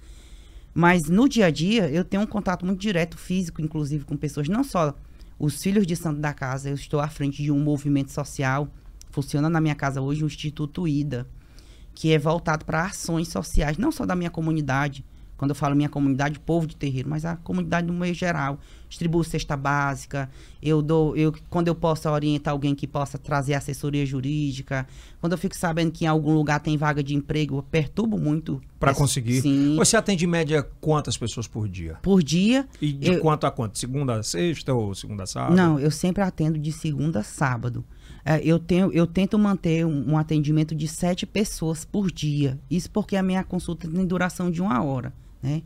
Mas no dia a dia, eu tenho um contato muito direto, físico, inclusive, com pessoas, não só os filhos de santo da casa, eu estou à frente de um movimento social, funciona na minha casa hoje o Instituto IDA, que é voltado para ações sociais, não só da minha comunidade, quando eu falo minha comunidade, povo de terreiro, mas a comunidade no meio geral. Distribuo cesta básica, eu dou, eu, quando eu posso orientar alguém que possa trazer assessoria jurídica, quando eu fico sabendo que em algum lugar tem vaga de emprego, eu perturbo muito. Esse- conseguir. Sim. Você atende em média quantas pessoas por dia? Por dia. E de Eu- quanto a quanto? Segunda a sexta ou segunda a sábado? Não, eu sempre atendo de segunda a sábado. É, eu, tenho, eu tento manter um, um atendimento de sete pessoas por dia. Isso porque a minha consulta tem duração de uma hora, né?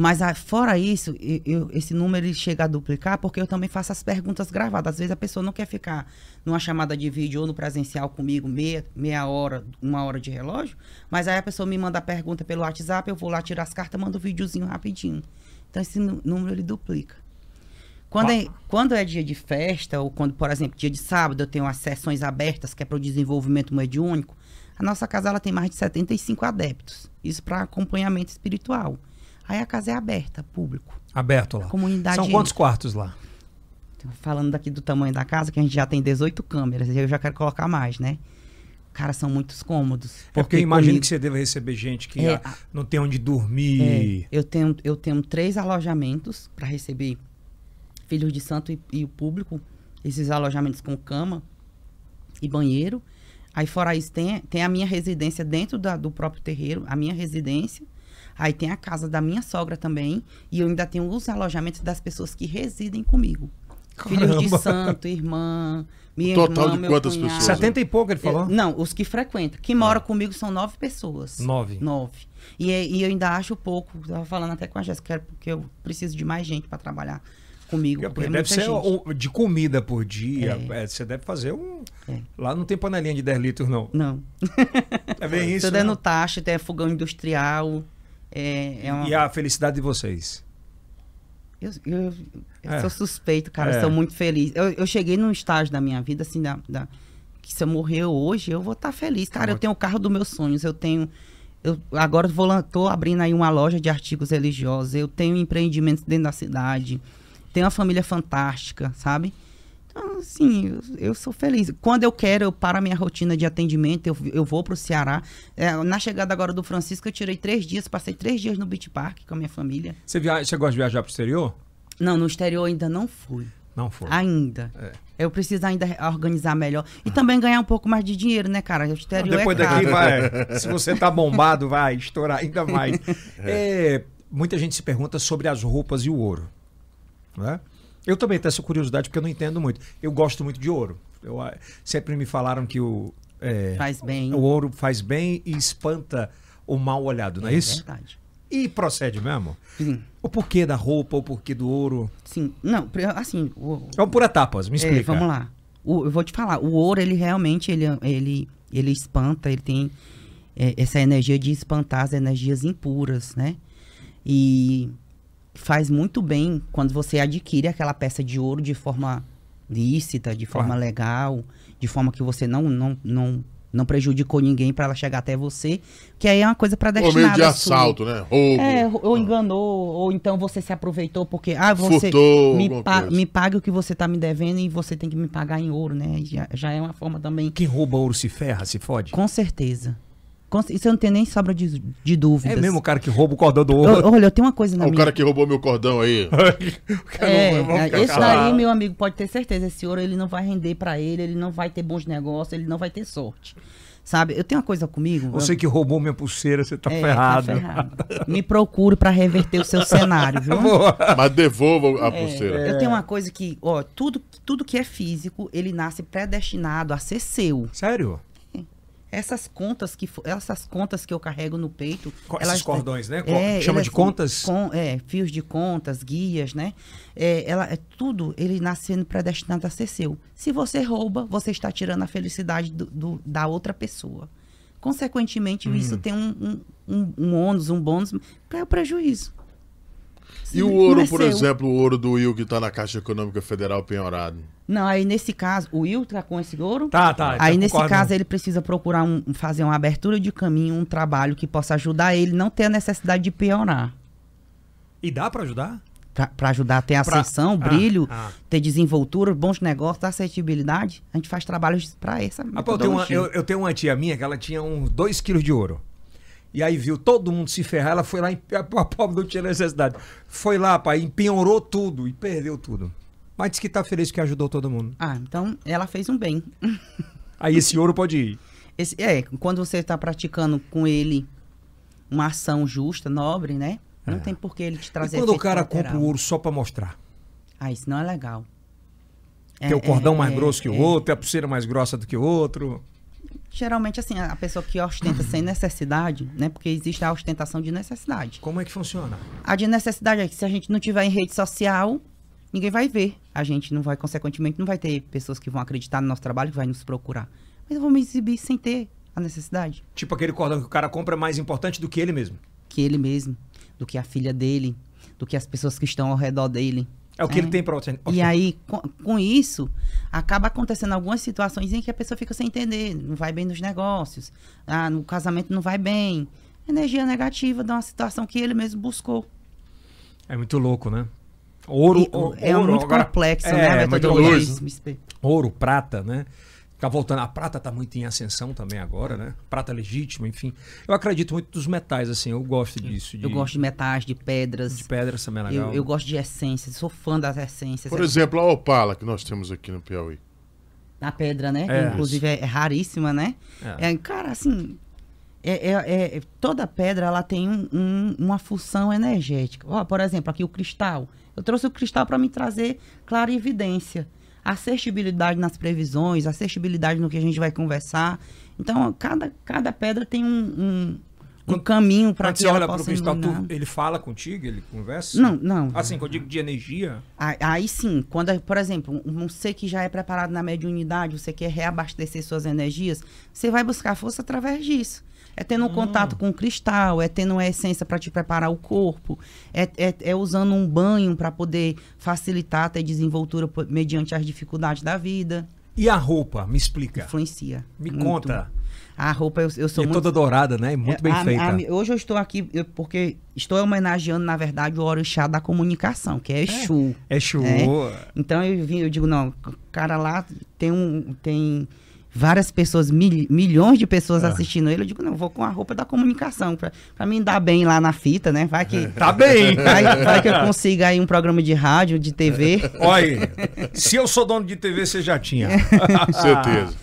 Mas ah, fora isso, eu- esse número ele chega a duplicar porque eu também faço as perguntas gravadas. Às vezes a pessoa não quer ficar numa chamada de vídeo ou no presencial comigo meia, meia hora, uma hora de relógio, mas aí a pessoa me manda a pergunta pelo WhatsApp, eu vou lá tirar as cartas, mando o videozinho rapidinho. Então esse nú- número ele duplica. Quando é, quando é dia de festa, ou quando, por exemplo, dia de sábado, eu tenho as sessões abertas, que é para o desenvolvimento mediúnico, a nossa casa ela tem mais de 75 adeptos. Isso para acompanhamento espiritual. Aí a casa é aberta, público. Aberto lá. Comunidade- São quantos quartos lá? Falando daqui do tamanho da casa, que a gente já tem 18 câmeras, eu já quero colocar mais, né? Cara, são muitos cômodos. Porque eu imagino comigo- que você deve receber gente que É, não tem onde dormir. É, eu, tenho, eu tenho três alojamentos para receber filhos de santo e, e o público. Esses alojamentos com cama e banheiro. Aí, fora isso, tem, tem a minha residência dentro da- do próprio terreiro, a minha residência. Aí tem a casa da minha sogra também. E eu ainda tenho os alojamentos das pessoas que residem comigo. Filhos de santo, irmã, minha total irmã, de meu quantas cunhado. pessoas? 70 e pouco, ele falou? É, não, os que frequentam. Que moram comigo são nove pessoas. Nove. Nove. E, é- e eu ainda acho pouco. Tava falando até com a Jéssica, porque eu preciso de mais gente para trabalhar comigo. Porque Porque é deve ser gente. de comida por dia. É. É, você deve fazer um. É. Lá não tem panelinha de 10 litros, não. Não. É bem [laughs] isso. Tô dando né? taxa, tem fogão industrial. É, é uma... E a felicidade de vocês. Eu, eu- eu É. sou suspeito, cara. É. Sou muito feliz. Eu, eu cheguei num estágio da minha vida, assim, da, da- que se eu morrer hoje, eu vou estar feliz. Cara, eu tenho o carro dos meus sonhos. Eu tenho. Eu, agora vou, tô abrindo aí uma loja de artigos religiosos. Eu tenho empreendimentos dentro da cidade. Tenho uma família fantástica, sabe? Então, assim, eu, eu sou feliz. Quando eu quero, eu paro a minha rotina de atendimento, eu, eu vou pro Ceará. É, na chegada agora do Francisco, eu tirei três dias, passei três dias no Beach Park com a minha família. Você, via... você gosta de viajar pro exterior? Não, no exterior ainda não fui. Não foi. Ainda. É. Eu preciso ainda organizar melhor. E também ganhar um pouco mais de dinheiro, né, cara? O exterior Depois é daqui vai. [laughs] Se você tá bombado, vai estourar ainda mais. [laughs] É, muita gente se pergunta sobre as roupas e o ouro. Né? Eu também tenho essa curiosidade porque eu não entendo muito. Eu gosto muito de ouro. Eu, ah, sempre me falaram que o, é, Faz bem. o ouro faz bem e espanta o mal olhado, não é, isso? verdade. E procede mesmo? Sim. O porquê da roupa, o porquê do ouro. Sim. Não, assim, o, Vamos por etapas, me é, explica. vamos lá. O- eu vou te falar, o ouro, ele realmente, ele, ele, ele espanta, ele tem é, essa energia de espantar as energias impuras, né? E faz muito bem quando você adquire aquela peça de ouro de forma lícita, de forma Claro. legal, de forma que você não, não, não, não prejudicou ninguém para ela chegar até você, que aí é uma coisa Ou meio de assalto, né? Roubo. É, ou enganou, ou então você se aproveitou porque, ah, você Furtou me, pa- coisa. me paga o que você tá me devendo e você tem que me pagar em ouro, né? Já, já é uma forma também, Quem rouba ouro se ferra, se fode. com certeza. Isso eu não tenho nem sobra de, de É dúvidas. mesmo o cara que rouba o cordão do Eu- ouro. olha, eu tenho uma coisa na o minha... cara que roubou meu cordão aí. [laughs] É, Eu ficar esse daí, meu amigo, pode ter certeza. Esse ouro, ele não vai render pra ele, ele não vai ter bons negócios, ele não vai ter sorte. Sabe? Eu tenho uma coisa comigo... Você que roubou minha pulseira, você tá É, ferrado. Tá ferrado. Me procure pra reverter o seu cenário, viu? Mas devolva a É, pulseira. Eu tenho uma coisa que, ó, tudo, tudo que é físico, ele nasce predestinado a ser seu. Sério? Essas contas que essas contas que eu carrego no peito, Co- elas esses cordões, né? É, chama de contas? com- é, fios de contas, guias, né? É, ela é tudo, ele nasce sendo predestinado a ser seu. Se você rouba, você está tirando a felicidade do- do- da outra pessoa. Consequentemente, isso Hum. tem um, um, um, um ônus, um bônus, é o prejuízo. E o ouro, é por seu. exemplo, o ouro do Will que tá na Caixa Econômica Federal penhorado. Não, aí nesse caso, o Will tá com esse ouro? Tá, tá. Aí tá nesse caso ele precisa procurar um- fazer uma abertura de caminho, um trabalho que possa ajudar ele não ter a necessidade de piorar. E dá pra ajudar? Para ajudar a ter Pra- ascensão, Ah, brilho, ah. ter desenvoltura, bons negócios, assertibilidade. A gente faz trabalhos para essa Ah, pô, eu, tenho uma, eu, eu tenho uma tia minha que ela tinha uns 2 quilos de ouro. E aí viu todo mundo se ferrar, ela foi lá e [laughs] a pobre não tinha necessidade. Foi lá, pai, empenhorou tudo e perdeu tudo. Mas disse que tá feliz que ajudou todo mundo. Ah, então ela fez um bem. [laughs] Aí esse ouro pode ir. Esse- é, quando você está praticando com ele uma ação justa, nobre, né? Não tem por que ele te É. E trazer quando o cara colateral. compra o ouro só pra mostrar? Ah, isso não é legal. Tem o cordão mais é, grosso que o é. outro, a pulseira mais grossa do que o outro. Geralmente, assim, a pessoa que ostenta sem necessidade, né? Porque existe a ostentação de necessidade. Como é que funciona? A de necessidade é que se a gente não tiver em rede social, ninguém vai ver. A gente não vai, consequentemente, não vai ter pessoas que vão acreditar no nosso trabalho, que vai nos procurar. Mas eu vou me exibir sem ter a necessidade. Tipo aquele cordão que o cara compra é mais importante do que ele mesmo. Que ele mesmo, do que a filha dele, do que as pessoas que estão ao redor dele. É o que ele tem para ostentar. E aí, com, com isso, acaba acontecendo algumas situações em que a pessoa fica sem entender, não vai bem nos negócios, ah, no casamento não vai bem. Energia negativa de uma situação que ele mesmo buscou. É muito louco, né? Ouro, E, é ouro, muito agora- complexo, é, né? A muito metodologia. explica. Ouro, prata, né? Ficar voltando. A prata tá muito em ascensão também agora, né? Prata legítima, enfim. Eu acredito muito dos metais, assim. Eu gosto disso. Eu gosto de metais, de pedras. de pedras também é legal. eu, eu gosto de essências, sou fã das essências. Por É- exemplo, a Opala que nós temos aqui no Piauí. A pedra, né? É. Inclusive é, é raríssima, né? É. É, cara, assim. é- é- é- toda pedra ela tem um- um- uma função energética. Ó, por exemplo, aqui o cristal. Eu trouxe o cristal para me trazer clara evidência. Assertibilidade nas previsões, assertibilidade no que a gente vai conversar. Então, cada, cada pedra tem um, um, um caminho para que você olha tu- iluminar. ele fala contigo, ele conversa? Não, não. Assim, quando eu digo de energia. Aí, aí sim, quando, por exemplo, um ser que já é preparado na mediunidade, você quer reabastecer suas energias, você vai buscar força através disso. É tendo um contato com o cristal, é tendo uma essência para te preparar o corpo, é, é, é usando um banho para poder facilitar até desenvoltura mediante as dificuldades da vida. E a roupa? Me explica. Influencia. Me muito. conta. A roupa, eu, eu sou E muito toda dourada, né? E Muito é, bem a- feita. a- hoje eu estou aqui eu- porque estou homenageando, na verdade, o orixá da comunicação, que é Exu. É show. Então eu vim, eu digo, não, o cara lá tem um. Tem várias pessoas, mil- milhões de pessoas É. assistindo ele. Eu digo, não, vou com a roupa da comunicação. Pra, pra mim dar bem lá na fita, né? Vai que. Tá bem. Vai, vai que eu consiga aí um programa de rádio, de TV. Olha, se eu sou dono de TV, você já tinha. [laughs] Certeza.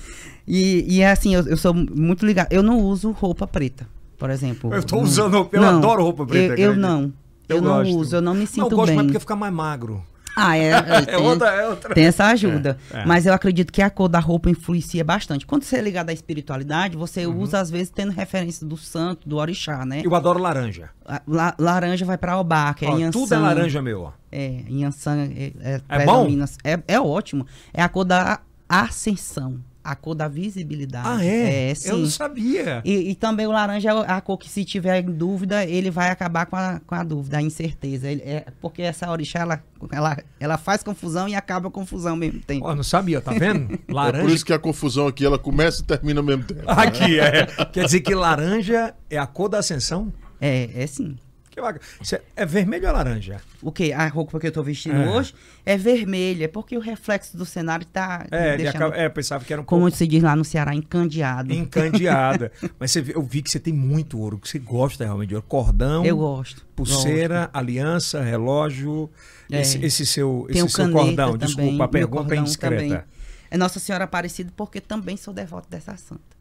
E, e é assim, eu, eu sou muito ligado. Eu não uso roupa preta, por exemplo. Eu tô usando roupa- eu Não, adoro roupa preta, Eu, eu não. Eu Eu, não gosto. uso, eu não me Não, sinto eu gosto bem. mais porque fica mais magro. Ah, é. [laughs] É tem- outra, é outra. Tem essa ajuda. É, é. Mas eu acredito que a cor da roupa influencia bastante. Quando você é ligado à espiritualidade, você Uhum. usa, às vezes, tendo referência do santo, do orixá, né? Eu adoro laranja. La- laranja vai pra Obá, que é Ó, Yansan. tudo é laranja meu, ó. É, Yansan é, é, É bom? É, é ótimo. É a cor da ascensão. A cor da visibilidade. Ah, é? É, sim. Eu não sabia. E, e também o laranja é a cor que, se tiver em dúvida, ele vai acabar com a, com a dúvida, a incerteza. Ele é, porque essa orixá, ela, ela, ela faz confusão e acaba a confusão ao mesmo tempo. Ó, não sabia, tá vendo? [laughs] É por Laranja. isso que a confusão aqui ela começa e termina ao mesmo tempo. Aqui, é. Quer dizer que laranja é a cor da ascensão? É, é sim. Que bacana. É- é vermelho ou laranja? O que? A roupa que eu tô vestindo É. hoje é vermelha, porque o reflexo do cenário tá É, deixando, acaba- é, pensava que era um como pouco se diz lá no Ceará, encandeado. encandeada. [laughs] Mas você, eu vi que você tem muito ouro, que você gosta realmente de ouro. Cordão, Eu gosto. pulseira, aliança, relógio. É. Esse, esse seu, esse seu cordão. também, Desculpa, a pergunta é indiscreta. também. É Nossa Senhora Aparecida, porque também sou devoto dessa santa.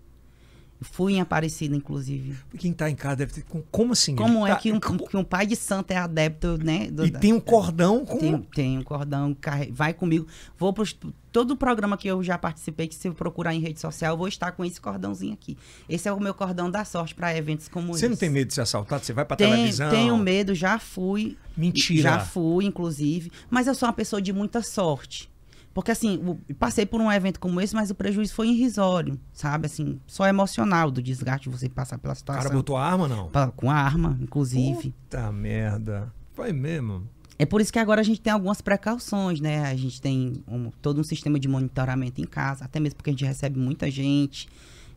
Fui em Aparecida, inclusive. Quem tá em casa deve ter. com- Como assim? Como é tá- que um, que um pai de santo é adepto, né? do- E tem um cordão com. Tem, tem um cordão, vai comigo. Vou para todo o programa que eu já participei, que se eu procurar em rede social, eu vou estar com esse cordãozinho aqui. Esse é o meu cordão da sorte para eventos como Você não esse. tem medo de ser assaltado? Você vai pra Tem- televisão? Tenho medo, já fui. Mentira. Já fui, inclusive. Mas eu sou uma pessoa de muita sorte. Porque, assim, passei por um evento como esse, mas o prejuízo foi irrisório, sabe? Assim, só emocional do desgaste de você passar pela O cara situação. botou a arma, não? Com arma, inclusive. Puta merda. Foi mesmo. É por isso que agora a gente tem algumas precauções, né? A gente tem um- todo um sistema de monitoramento em casa, até mesmo porque a gente recebe muita gente.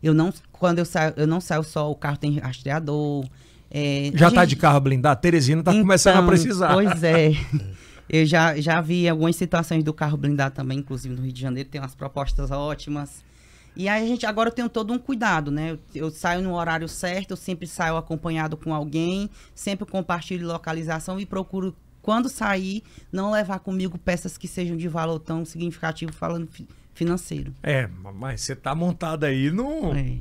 Eu não, quando eu saio, eu não saio só, o carro tem rastreador. é, Já a tá gente- de carro blindado? Teresina tá começando a Então, precisar. Pois é. [laughs] Eu já, já vi algumas situações do carro blindado também, inclusive no Rio de Janeiro, tem umas propostas ótimas. E aí a gente agora eu tenho todo um cuidado, né? Eu, eu saio no horário certo, eu sempre saio acompanhado com alguém, sempre compartilho localização e procuro, quando sair, não levar comigo peças que sejam de valor tão significativo falando fi- financeiro. É, mas você tá montado aí no. É.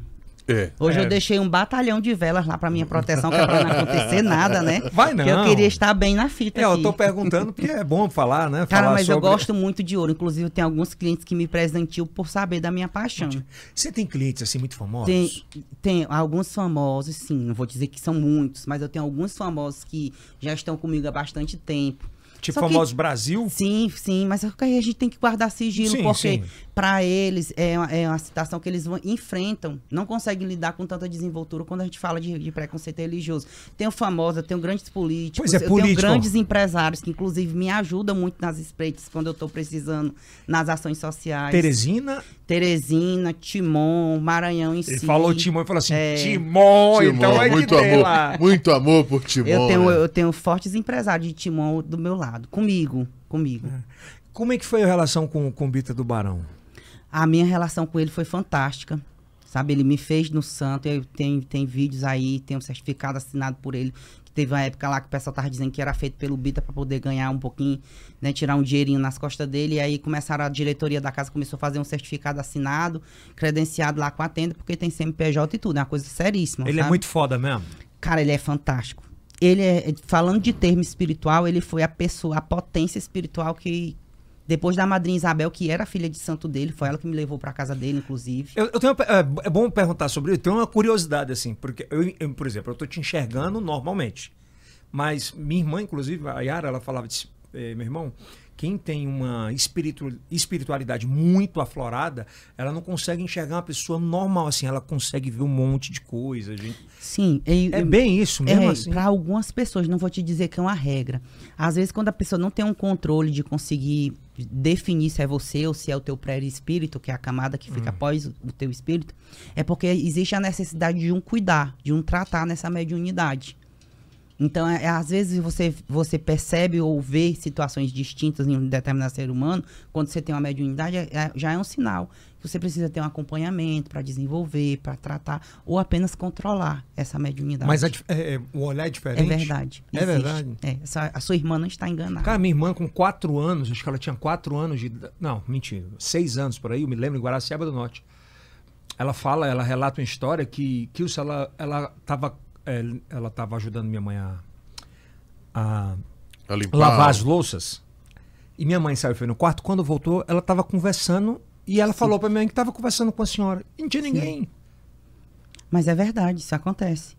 É. Hoje É. eu deixei um batalhão de velas lá pra minha proteção, que é pra não acontecer [laughs] nada, né? Vai não. Porque eu queria estar bem na fita É, eu aqui. tô perguntando porque é bom falar, né? Cara, falar mas eu sobre- gosto muito de ouro. Inclusive, tem alguns clientes que me presenteam por saber da minha paixão. Você tem clientes assim muito famosos? Tem, tem alguns famosos, sim. Não vou dizer que são muitos, mas eu tenho alguns famosos que já estão comigo há bastante tempo. Tipo Só que- famoso Brasil. Sim, sim, mas a gente tem que guardar sigilo, Sim, porque para eles é uma, é uma situação que eles vão- enfrentam, não conseguem lidar com tanta desenvoltura quando a gente fala de, de preconceito religioso. Tenho famosa, tenho grandes políticos, é, eu político. tenho grandes empresários que inclusive me ajudam muito nas espreitas quando eu estou precisando nas ações sociais. Teresina. Teresina, Timon, Maranhão em Ele si. falou Timon e falou assim: É. Timon, Timon, então é muito amor, lá. muito amor por Timon. Eu tenho, né? eu tenho fortes empresários de Timon do meu lado, comigo, comigo. Como é que foi a relação com, com o Bita do Barão? A minha relação com ele foi fantástica. Sabe, ele me fez no santo. Eu tenho, tem vídeos aí, tem um certificado assinado por ele. Que teve uma época lá que o pessoal tava dizendo que era feito pelo Bita para poder ganhar um pouquinho, né? Tirar um dinheirinho nas costas dele. E aí começaram, a diretoria da casa começou a fazer um certificado assinado, credenciado lá com a tenda, porque tem CMPJ e tudo. É uma coisa seríssima. Ele é sabe? muito foda mesmo. Cara, ele é fantástico. Ele é, falando de termo espiritual, ele foi a pessoa, a potência espiritual que, depois da madrinha Isabel, que era filha de santo dele, foi ela que me levou pra casa dele, inclusive. Eu, eu tenho é, é bom perguntar sobre isso. Tenho uma curiosidade, assim, porque, eu, eu, por exemplo, eu tô te enxergando normalmente. Mas minha irmã, inclusive, a Yara, ela falava, disse, eh, meu irmão, quem tem uma espiritu, espiritualidade muito aflorada, ela não consegue enxergar uma pessoa normal, assim, ela consegue ver um monte de coisa. Gente. Sim. e- É bem isso mesmo, é, assim. Para algumas pessoas, não vou te dizer que é uma regra. Às vezes, quando a pessoa não tem um controle de conseguir definir se é você ou se é o teu pré-espírito, que é a camada que Hum. fica após o o teu espírito, é porque existe a necessidade de um cuidar, de um tratar nessa mediunidade. Então, é, é, às vezes você, você percebe ou vê situações distintas em um determinado ser humano, quando você tem uma mediunidade, é- é- já é um sinal que você precisa ter um acompanhamento para desenvolver, para tratar, ou apenas controlar essa mediunidade. Mas a é, é, o olhar é É diferente. verdade. É existe. verdade. É, essa- a sua irmã não está enganada. Cara, minha irmã com quatro anos, acho que ela tinha quatro anos de. idade- Não, mentira. Seis anos por aí, eu me lembro, em Guaraciaba do Norte. Ela fala, ela relata uma história que, que ela, ela tava. é, ela tava ajudando minha mãe a, a A limpar. lavar as louças. E minha mãe saiu foi no quarto. Quando voltou, ela tava conversando. E ela falou pra minha mãe que tava conversando com a senhora. E não tinha ninguém. Mas é verdade, isso acontece.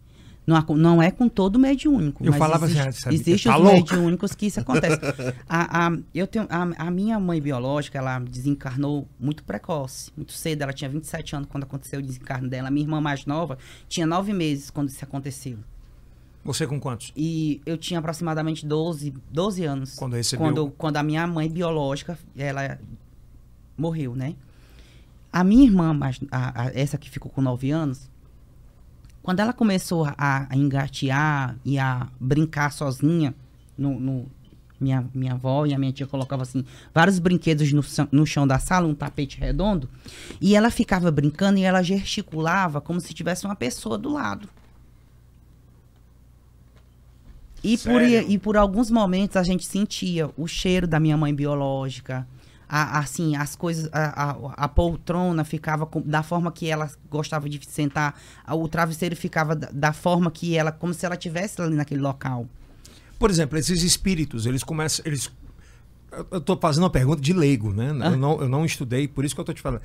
Não, não é com todo mediúnico. Eu falava assim, existe, sabe, existe tá os louca? mediúnicos que isso acontece. [laughs] a, a- eu tenho, a, a minha mãe biológica, ela desencarnou muito precoce, muito cedo. Ela tinha 27 anos quando aconteceu o desencarno dela. Minha irmã mais nova tinha nove meses quando isso aconteceu. Você com quantos? E eu tinha aproximadamente 12, 12 anos. Quando recebeu- Quando, quando a minha mãe biológica, ela morreu, né? A minha irmã, mais- a- a- essa que ficou com 9 anos, quando ela começou a, a engatear e a brincar sozinha, no, no- minha, minha avó e a minha tia colocavam assim, vários brinquedos no, chão- no chão da sala, um tapete redondo, e ela ficava brincando e ela gesticulava como se tivesse uma pessoa do lado. E por, e por alguns momentos a gente sentia o cheiro da minha mãe biológica. A- assim, as coisas. A, a- a poltrona ficava com- da forma que ela gostava de sentar. O travesseiro ficava da, da forma que ela. Como se ela estivesse ali naquele local. Por exemplo, esses espíritos, eles começam. Eles... Eu- tô fazendo uma pergunta de leigo, né? Ah. Eu, não, eu não estudei, por isso que eu tô te falando.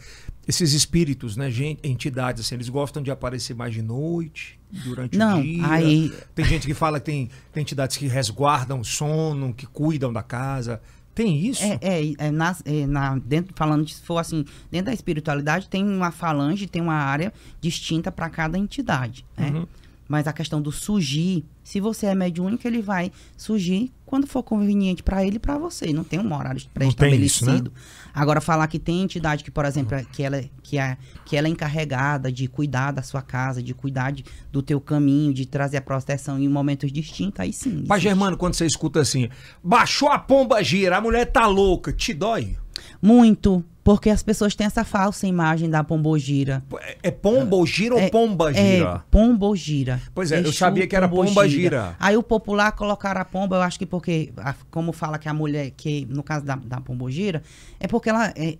Esses espíritos, né, gente, entidades, assim, eles gostam de aparecer mais de noite, durante Não, o dia. aí- Tem gente que fala que tem, tem entidades que resguardam o sono, que cuidam da casa. Tem isso? É, é, é, na, é, na- dentro, falando se for assim, dentro da espiritualidade tem uma falange, tem uma área distinta para cada entidade, né? Uhum. Mas a questão do surgir, se você é mediúnico, ele vai surgir quando for conveniente para ele e para você. Não tem um horário pré-estabelecido. né? Agora, falar que tem entidade que, por exemplo, é- que ela, é- que, é, que ela é encarregada de cuidar da sua casa, de cuidar de- do teu caminho, de trazer a proteção em momentos distintos, aí sim. Existe. Germano, quando você escuta assim, baixou a pomba gira, a mulher tá louca, te dói? Muito, porque as pessoas têm essa falsa imagem da pombogira. É, é pombo gira ou É- pomba É, gira? pombogira. Pois é, eu Exu, sabia que era pombogira. Aí o popular colocaram a pomba, eu acho que porque, como fala que a mulher, que no caso da, da pombogira, é porque ela, é,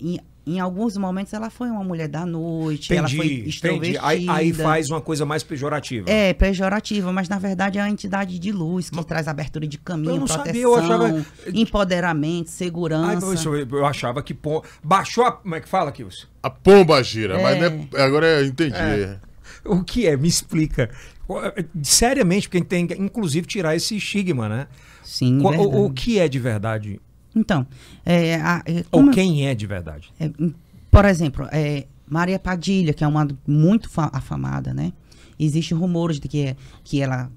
em, alguns momentos, ela foi uma mulher da noite, ela foi Entendi, entendi. extrovertida. Aí, aí faz uma coisa mais pejorativa. É, pejorativa, mas na verdade é uma entidade de luz que traz abertura de caminho, Eu não proteção, sabia, eu achava- empoderamento, Ai, segurança. professor, eu, eu achava que pom... baixou a. Como é que fala, Kilson? A pomba gira, mas É. não é- agora eu entendi. O que é? Me explica. Seriamente, porque a gente tem que, inclusive, tirar esse estigma, né? Sim, o, o que é de verdade? Então, é, a- é, Ou quem é de verdade? É, por exemplo, é, Maria Padilha, que é uma muito fa- afamada, né? Existem rumores de que, é- que ela,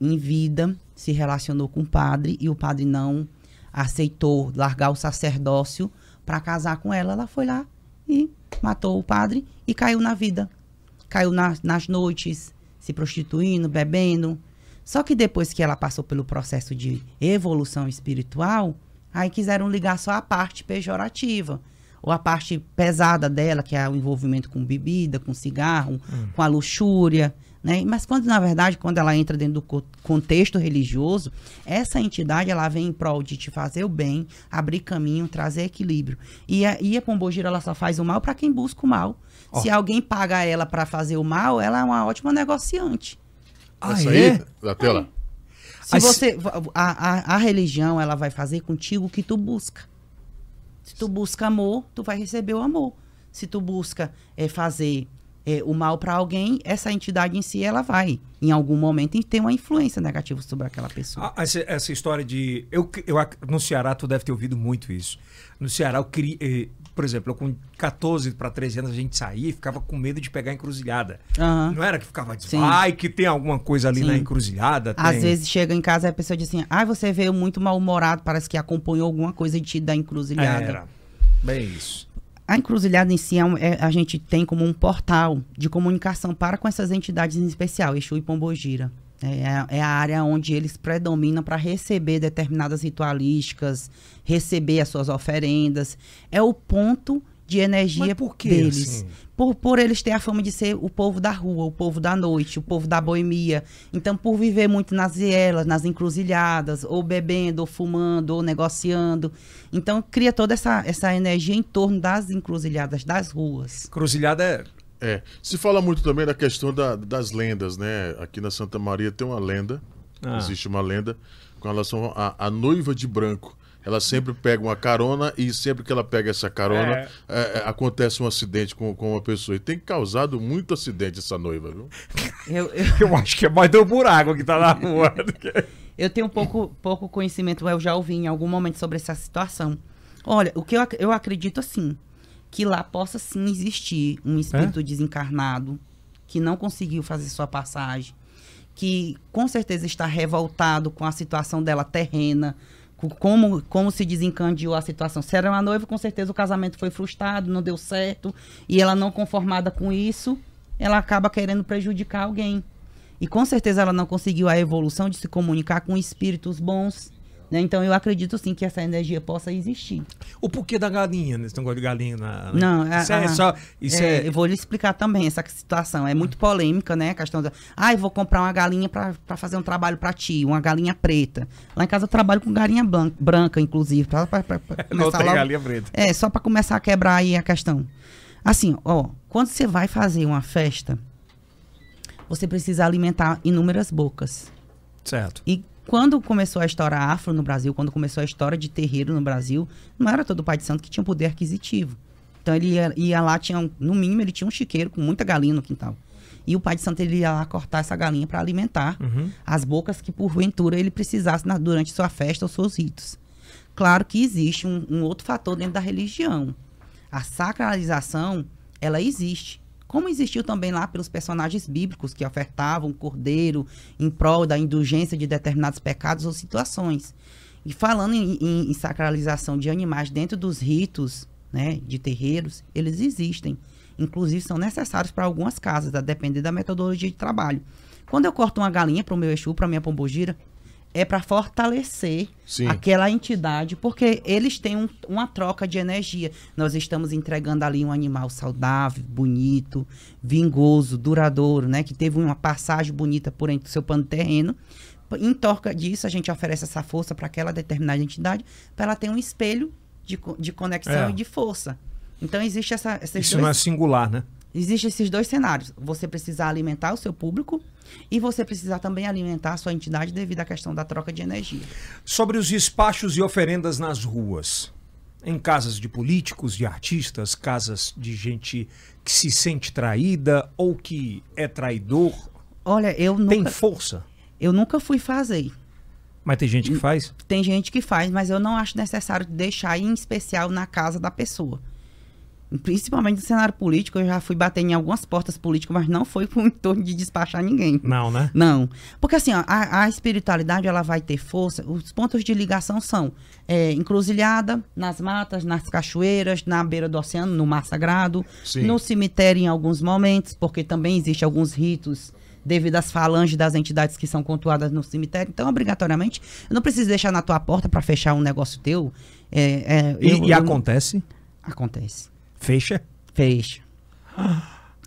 em vida, se relacionou com o padre e o padre não aceitou largar o sacerdócio para casar com ela. Ela foi lá e matou o padre e caiu na vida. Caiu na- nas noites, se prostituindo, bebendo. Só que depois que ela passou pelo processo de evolução espiritual, aí quiseram ligar só a parte pejorativa. Ou a parte pesada dela, que é o envolvimento com bebida, com cigarro, com a luxúria. Né? Mas quando, na verdade, quando ela entra dentro do co- contexto religioso, essa entidade ela vem em prol de te fazer o bem, abrir caminho, trazer equilíbrio. E a, e a pombogira ela só faz o mal para quem busca o mal. Ó. Se alguém paga ela para fazer o mal, ela é uma ótima negociante. Ah, Essa é? aí, da tela. Se Aí você a, a, a religião ela vai fazer contigo o que tu busca. Se tu busca amor, tu vai receber o amor. Se tu busca é, fazer é, o mal para alguém, essa entidade em si ela vai em algum momento ter uma influência negativa sobre aquela pessoa. Ah, essa, essa história de. Eu, eu, no Ceará, tu deve ter ouvido muito isso. No Ceará, eu queria. Por exemplo, eu com 14 para 13 anos a gente saía e ficava com medo de pegar encruzilhada. Aham. Não era que ficava dizendo, ai, que tem alguma coisa ali Sim. na encruzilhada? Às tem." vezes chega em casa e a pessoa diz assim: Ah, você veio muito mal-humorado, parece que acompanhou alguma coisa de ti da encruzilhada. Era. Bem isso. A encruzilhada em si é um- é- a gente tem como um portal de comunicação para com essas entidades em especial, Exu e Pombogira. É, a- é a área onde eles predominam para receber determinadas ritualísticas, receber as suas oferendas. É o ponto de energia por que, deles. assim? Por, por eles ter a fama de ser o povo da rua, o povo da noite, o povo da boemia. Então, por viver muito nas vielas, nas encruzilhadas, ou bebendo, ou fumando, ou negociando. Então, cria toda essa, essa energia em torno das encruzilhadas, das ruas. Encruzilhada é. Se fala muito também da questão da- das lendas, né? Aqui na Santa Maria tem uma lenda. Ah. Existe uma lenda com relação à à noiva de branco. Ela sempre pega uma carona e sempre que ela pega essa carona, É. é, é, acontece um acidente com, com uma pessoa. E tem causado muito acidente essa noiva, viu? Eu, eu, [laughs] Eu acho que é mais do buraco que tá na rua. [laughs] que- eu tenho pouco, pouco conhecimento, eu já ouvi em algum momento sobre essa situação. Olha, o que eu, ac- eu acredito assim, que lá possa sim existir um espírito desencarnado que não conseguiu fazer sua passagem, que com certeza está revoltado com a situação dela terrena, com como, como se desencandeou a situação. Se era uma noiva, com certeza o casamento foi frustrado, não deu certo, e ela não conformada com isso, ela acaba querendo prejudicar alguém. E com certeza ela não conseguiu a evolução de se comunicar com espíritos bons. Né? Então eu acredito sim que essa energia possa existir. O porquê da galinha, nesse negócio de galinha na. Não, a- isso é a- só. Isso É, é. Eu vou lhe explicar também essa situação. É muito polêmica, né? A questão da. Ah, eu vou comprar uma galinha pra fazer um trabalho pra ti, uma galinha preta. Lá em casa eu trabalho com galinha blan- branca, inclusive. Pra, pra, pra- pra [laughs] Não tem logo- galinha preta. É, só pra começar a quebrar aí a questão. Assim, ó, quando você vai fazer uma festa, você precisa alimentar inúmeras bocas. Certo. E quando começou a história afro no Brasil, quando começou a história de terreiro no Brasil, não era todo pai de santo que tinha poder aquisitivo. Então ele ia, ia lá, tinha um- no mínimo ele tinha um chiqueiro com muita galinha no quintal. E o pai de santo ele ia lá cortar essa galinha para alimentar Uhum. as bocas que porventura ele precisasse na- durante sua festa ou seus ritos. Claro que existe um, um outro fator dentro da religião. A sacralização, ela existe. Como existiu também lá pelos personagens bíblicos que ofertavam cordeiro em prol da indulgência de determinados pecados ou situações. E falando em, em- em sacralização de animais dentro dos ritos né, de terreiros, eles existem. Inclusive são necessários para algumas casas, a depender da metodologia de trabalho. Quando eu corto uma galinha para o meu Exu, para minha pombogira, é para fortalecer Sim. aquela entidade, porque eles têm um- uma troca de energia. Nós estamos entregando ali um animal saudável, bonito, vingoso, duradouro, né? Que teve uma passagem bonita por entre o seu pano terreno. Em troca disso, a gente oferece essa força para aquela determinada entidade, para ela ter um espelho de, de conexão É. e de força. Então, existe essa, esses Isso dois não é singular, né? Existem esses dois cenários. Você precisar alimentar o seu público e você precisar também alimentar a sua entidade devido à questão da troca de energia. Sobre os despachos e oferendas nas ruas. Em casas de políticos, de artistas, casas de gente que se sente traída ou que é traidor? Olha, eu Tem nunca, força. eu nunca fui fazer. Mas tem gente que faz. Tem gente que faz, mas eu não acho necessário deixar em especial na casa da pessoa. Principalmente no cenário político, eu já fui bater em algumas portas políticas, mas não foi [laughs] com o entorno de despachar ninguém. Não, né? Não. Porque assim, ó, a, a espiritualidade ela vai ter força. Os pontos de ligação são é, encruzilhada, nas matas, nas cachoeiras, na beira do oceano, no mar sagrado, Sim. no cemitério em alguns momentos, porque também existe alguns ritos devido às falanges das entidades que são cultuadas no cemitério. Então, obrigatoriamente, eu não preciso deixar na tua porta para fechar um negócio teu. É, é, E, eu- e eu- acontece? Fecha? Fecha.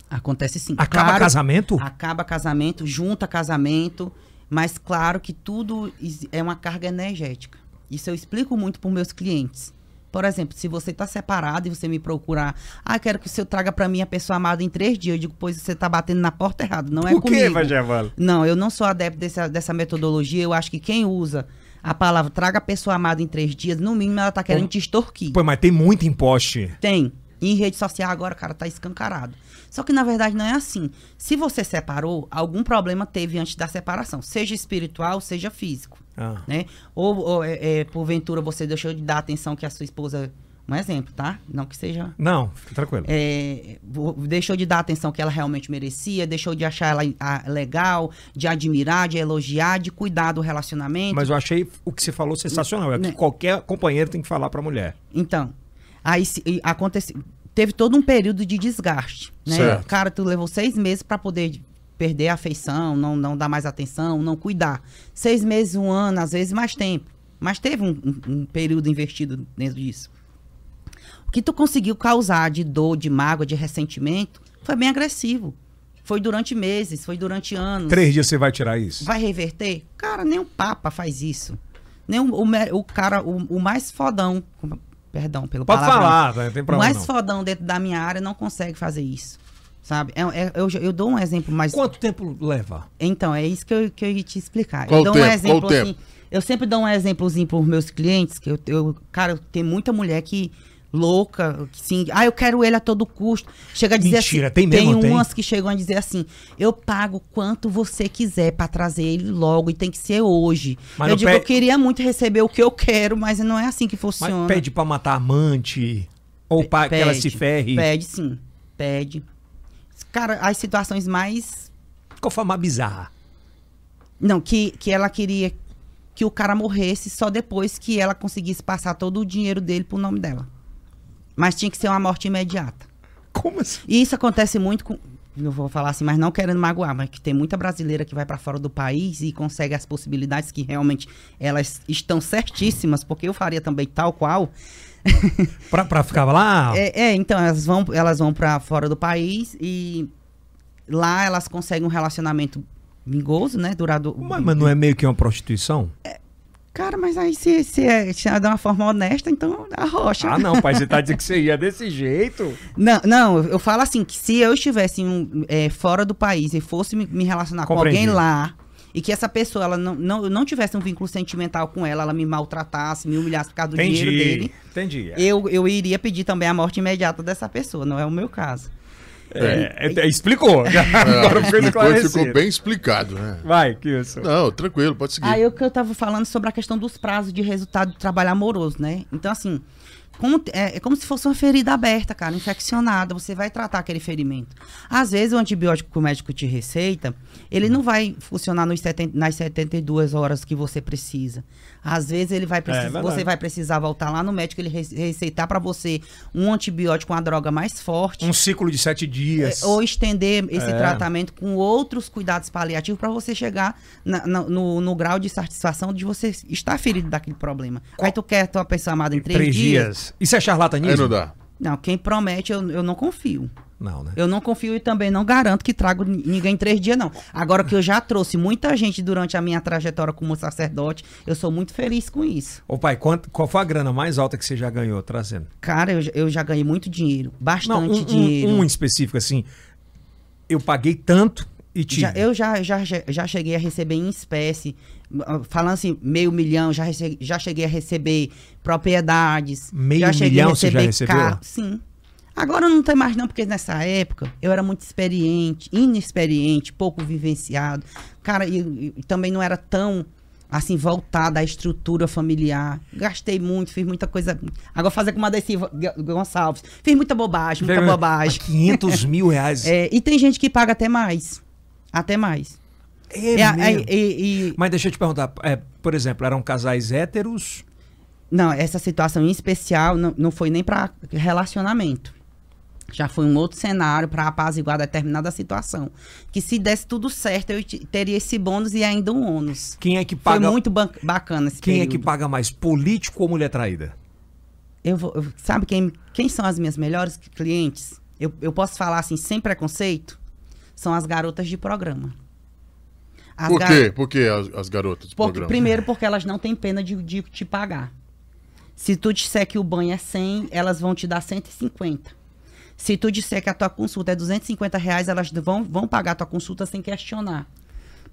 Acontece sim. Acaba Claro- casamento? Acaba casamento, junta casamento, mas claro que tudo é uma carga energética. Isso eu explico muito para meus clientes. Por exemplo, se você está separado e você me procurar, ah, quero que o senhor traga para mim a pessoa amada em três dias, eu digo, pois você está batendo na porta errada, não é Por comigo. Vagevalo? Não, eu não sou adepto dessa, dessa metodologia. Eu acho que quem usa a palavra traga a pessoa amada em três dias, no mínimo ela está querendo te extorquir. Pô, mas tem muito imposte. Tem. E em rede social agora, cara, tá escancarado. Só que na verdade não é assim. Se você separou, algum problema teve antes da separação, seja espiritual, seja físico, Ah. né? Ou, ou, é, é, porventura você deixou de dar atenção que a sua esposa, um exemplo, tá? Não que seja Não, fica tranquilo. é, deixou de dar a atenção que ela realmente merecia, deixou de achar ela ah, legal, de admirar, de elogiar, de cuidar do relacionamento. Mas eu achei o que você falou sensacional. É o que Né? qualquer companheiro tem que falar pra mulher. Então, aí se- acontece, teve todo um período de desgaste, né? Certo. Cara, tu levou seis meses para poder perder a afeição, não, não dar mais atenção, não cuidar. Seis meses, um ano, às vezes mais tempo. Mas teve um, um- um período investido dentro disso. O que tu conseguiu causar de dor, de mágoa, de ressentimento, foi bem agressivo. Foi durante meses, foi durante anos. Três dias você vai tirar isso. Vai reverter? Cara, nem o Papa faz isso. Nem o, o, o cara, o, o mais fodão, perdão pelo Pode palavrão, falar, não tem o problema mais não. fodão dentro da minha área não consegue fazer isso. Sabe? É- é- eu, eu dou um exemplo mais. Quanto tempo leva? Então, é isso que eu, que eu ia te explicar. Qual eu dou tempo? um Qual exemplo tempo? assim. Eu sempre dou um exemplozinho pros meus clientes, que eu, eu cara, tem muita mulher que louca, que sim, ah, eu quero ele a todo custo. Chega a dizer Mentira, assim, tem mesmo, tem? umas que chegam a dizer assim: "Eu pago quanto você quiser pra trazer ele logo e tem que ser hoje". Mas eu digo, pe- eu queria muito receber o que eu quero, mas não é assim que Mas funciona. pede pra matar amante? Ou pra que ela se ferre? Pede sim, pede. Cara, as situações mais Qual foi a mais bizarra? Não, que, que ela queria que o cara morresse só depois que ela conseguisse passar todo o dinheiro dele pro nome dela. Mas tinha que ser uma morte imediata. Como assim? E isso acontece muito com. Eu vou falar assim, mas não querendo magoar, mas que tem muita brasileira que vai pra fora do país e consegue as possibilidades que realmente elas estão certíssimas, porque eu faria também tal qual. [laughs] Pra, pra ficar lá? É, é, então, elas vão, elas vão para fora do país e lá elas conseguem um relacionamento vingoso, né? Durado. Mas, mas não é meio que uma prostituição? Cara, mas aí se, se é se é de uma forma honesta, então arrocha. Ah, não, pai, você tá dizendo que você ia desse [laughs] jeito. Não, não, eu falo assim, que se eu estivesse um, é, fora do país e fosse me, me relacionar Compreendi. com alguém lá, e que essa pessoa ela não, não, não tivesse um vínculo sentimental com ela, ela me maltratasse, me humilhasse por causa do dinheiro Entendi. dele, Entendi. eu, eu iria pedir também a morte imediata dessa pessoa, não é o meu caso. É, é, explicou. [laughs] É, Agora depois esclarecido. ficou bem explicado, né? Vai, que isso. Não, tranquilo, pode seguir. Aí o que eu tava falando sobre a questão dos prazos de resultado do trabalho amoroso, né? Então, assim, como, é, é como se fosse uma ferida aberta, cara, infeccionada. Você vai tratar aquele ferimento. Às vezes, o antibiótico que o médico te receita, ele não vai funcionar nos 70, nas 72 horas que você precisa. Às vezes, ele vai precisar, verdade. você vai precisar voltar lá no médico, ele re- receitar para você um antibiótico, uma droga mais forte. Um ciclo de sete dias. É, Ou estender esse É. tratamento com outros cuidados paliativos para você chegar na- na- no, no grau de satisfação de você estar ferido daquele problema. Aí tu quer tua pessoa amada em três, Três dias? dias. Isso é charlatanismo? Aí não dá. Não, quem promete eu, eu não confio. Não, né? Eu não confio e também não garanto que trago ni- ninguém em três dias, não. Agora que eu já trouxe muita gente durante a minha trajetória como sacerdote, eu sou muito feliz com isso. Ô pai, quanto, qual foi a grana mais alta que você já ganhou trazendo? Cara, eu, já- eu já ganhei muito dinheiro. Não, Bastante um, um- dinheiro. um em específico, assim. Eu paguei tanto E tive. Já- eu já, já, já cheguei a receber em espécie, ah, falando assim, meio milhão, já, rece- já cheguei a receber propriedades. Meio milhão a você já receber recebeu? carro. Sim. Agora não tem mais não, porque nessa época eu era muito experiente, inexperiente, pouco vivenciado. Cara, e, e também não era tão assim voltada à estrutura familiar. Gastei muito, fiz muita coisa. Agora fazer com uma Desi Gonçalves. Fiz muita bobagem, muita bobagem. 500 [laughs] mil reais. É, e tem gente que paga até mais. Até mais. É É, é, Mas deixa eu te perguntar, é, por exemplo, eram casais héteros? não, essa situação em especial não, não foi nem para relacionamento. Já foi um outro cenário para apaziguar determinada situação. Que se desse tudo certo, eu te- teria esse bônus e ainda um ônus. Quem é que Foi paga? muito ban- bacana esse Quem é período. que paga mais, político ou mulher traída? Eu vou, eu- sabe quem, quem são as minhas melhores clientes? Eu, eu posso falar assim, sem preconceito? São as garotas de programa. As Por gar- quê? Por que as, as garotas Porque- programa? primeiro, porque elas não têm pena de, de te pagar. Se tu disser que o banho é 100, elas vão te dar 150. Se tu disser que a tua consulta é 250 reais, elas vão, vão pagar a tua consulta sem questionar.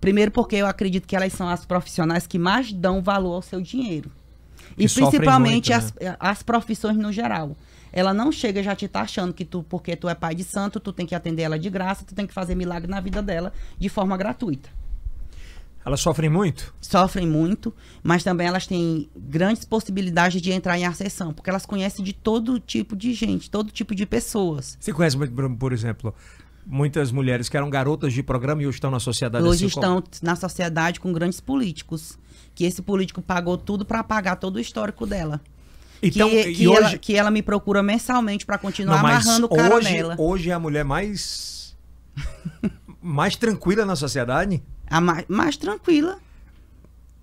Primeiro, porque eu acredito que elas são as profissionais que mais dão valor ao seu dinheiro. Que E principalmente muito, né? as, as profissões no geral. Ela não chega já te tá achando que tu, porque tu é pai de santo, tu tem que atender ela de graça, tu tem que fazer milagre na vida dela de forma gratuita Elas sofrem muito? sofrem muito, mas também elas têm grandes possibilidades de entrar em acessão, porque elas conhecem de todo tipo de gente, todo tipo de pessoas. Você conhece, por- exemplo, muitas mulheres que eram garotas de programa e hoje estão na sociedade Hoje assim estão na sociedade com grandes políticos, que esse político pagou tudo para apagar todo o histórico dela. Então, que, e que hoje... ela, que ela me procura mensalmente para continuar Não, amarrando o cara hoje, nela. hoje é a mulher mais... [laughs] mais tranquila na sociedade? A mais, mais tranquila,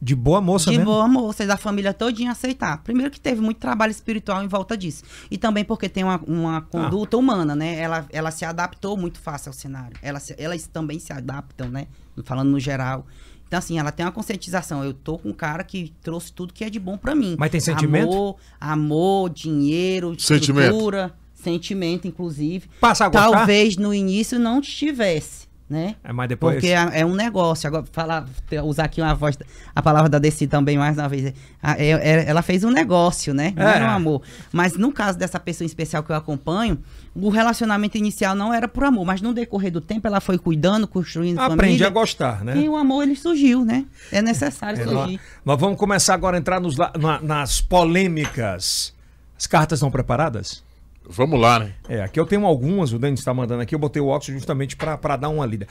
De boa moça de mesmo? boa moça, e da família todinha aceitar. Primeiro que teve muito trabalho espiritual em volta disso. E também porque tem uma, uma conduta humana, né? Ela, ela se adaptou muito fácil ao cenário. Ela se- elas também se adaptam, né? Falando no geral. Então, assim, ela tem uma conscientização. Eu tô com um cara que trouxe tudo que é de bom pra mim. Mas tem sentimento? Amor, amor dinheiro, Sentimento. estrutura, sentimento, inclusive. Passa a gostar? Talvez no início não tivesse, né? É, mas depois... Porque é, é um negócio. Agora, falar, usar aqui uma voz, a palavra da Desi também mais uma vez. Ah, é- é- ela fez um negócio, né? Não É. era um amor. Mas no caso dessa pessoa especial que eu acompanho, o relacionamento inicial não era por amor, mas no decorrer do tempo ela foi cuidando, construindo Aprende família. a gostar, né? E o amor ele surgiu, né? É necessário É, surgir. nós, vamos começar agora a entrar nos na- nas polêmicas. As cartas estão preparadas? Vamos lá, né? É, aqui eu tenho algumas, o Dani está mandando aqui, eu botei o óxido justamente para dar uma lida.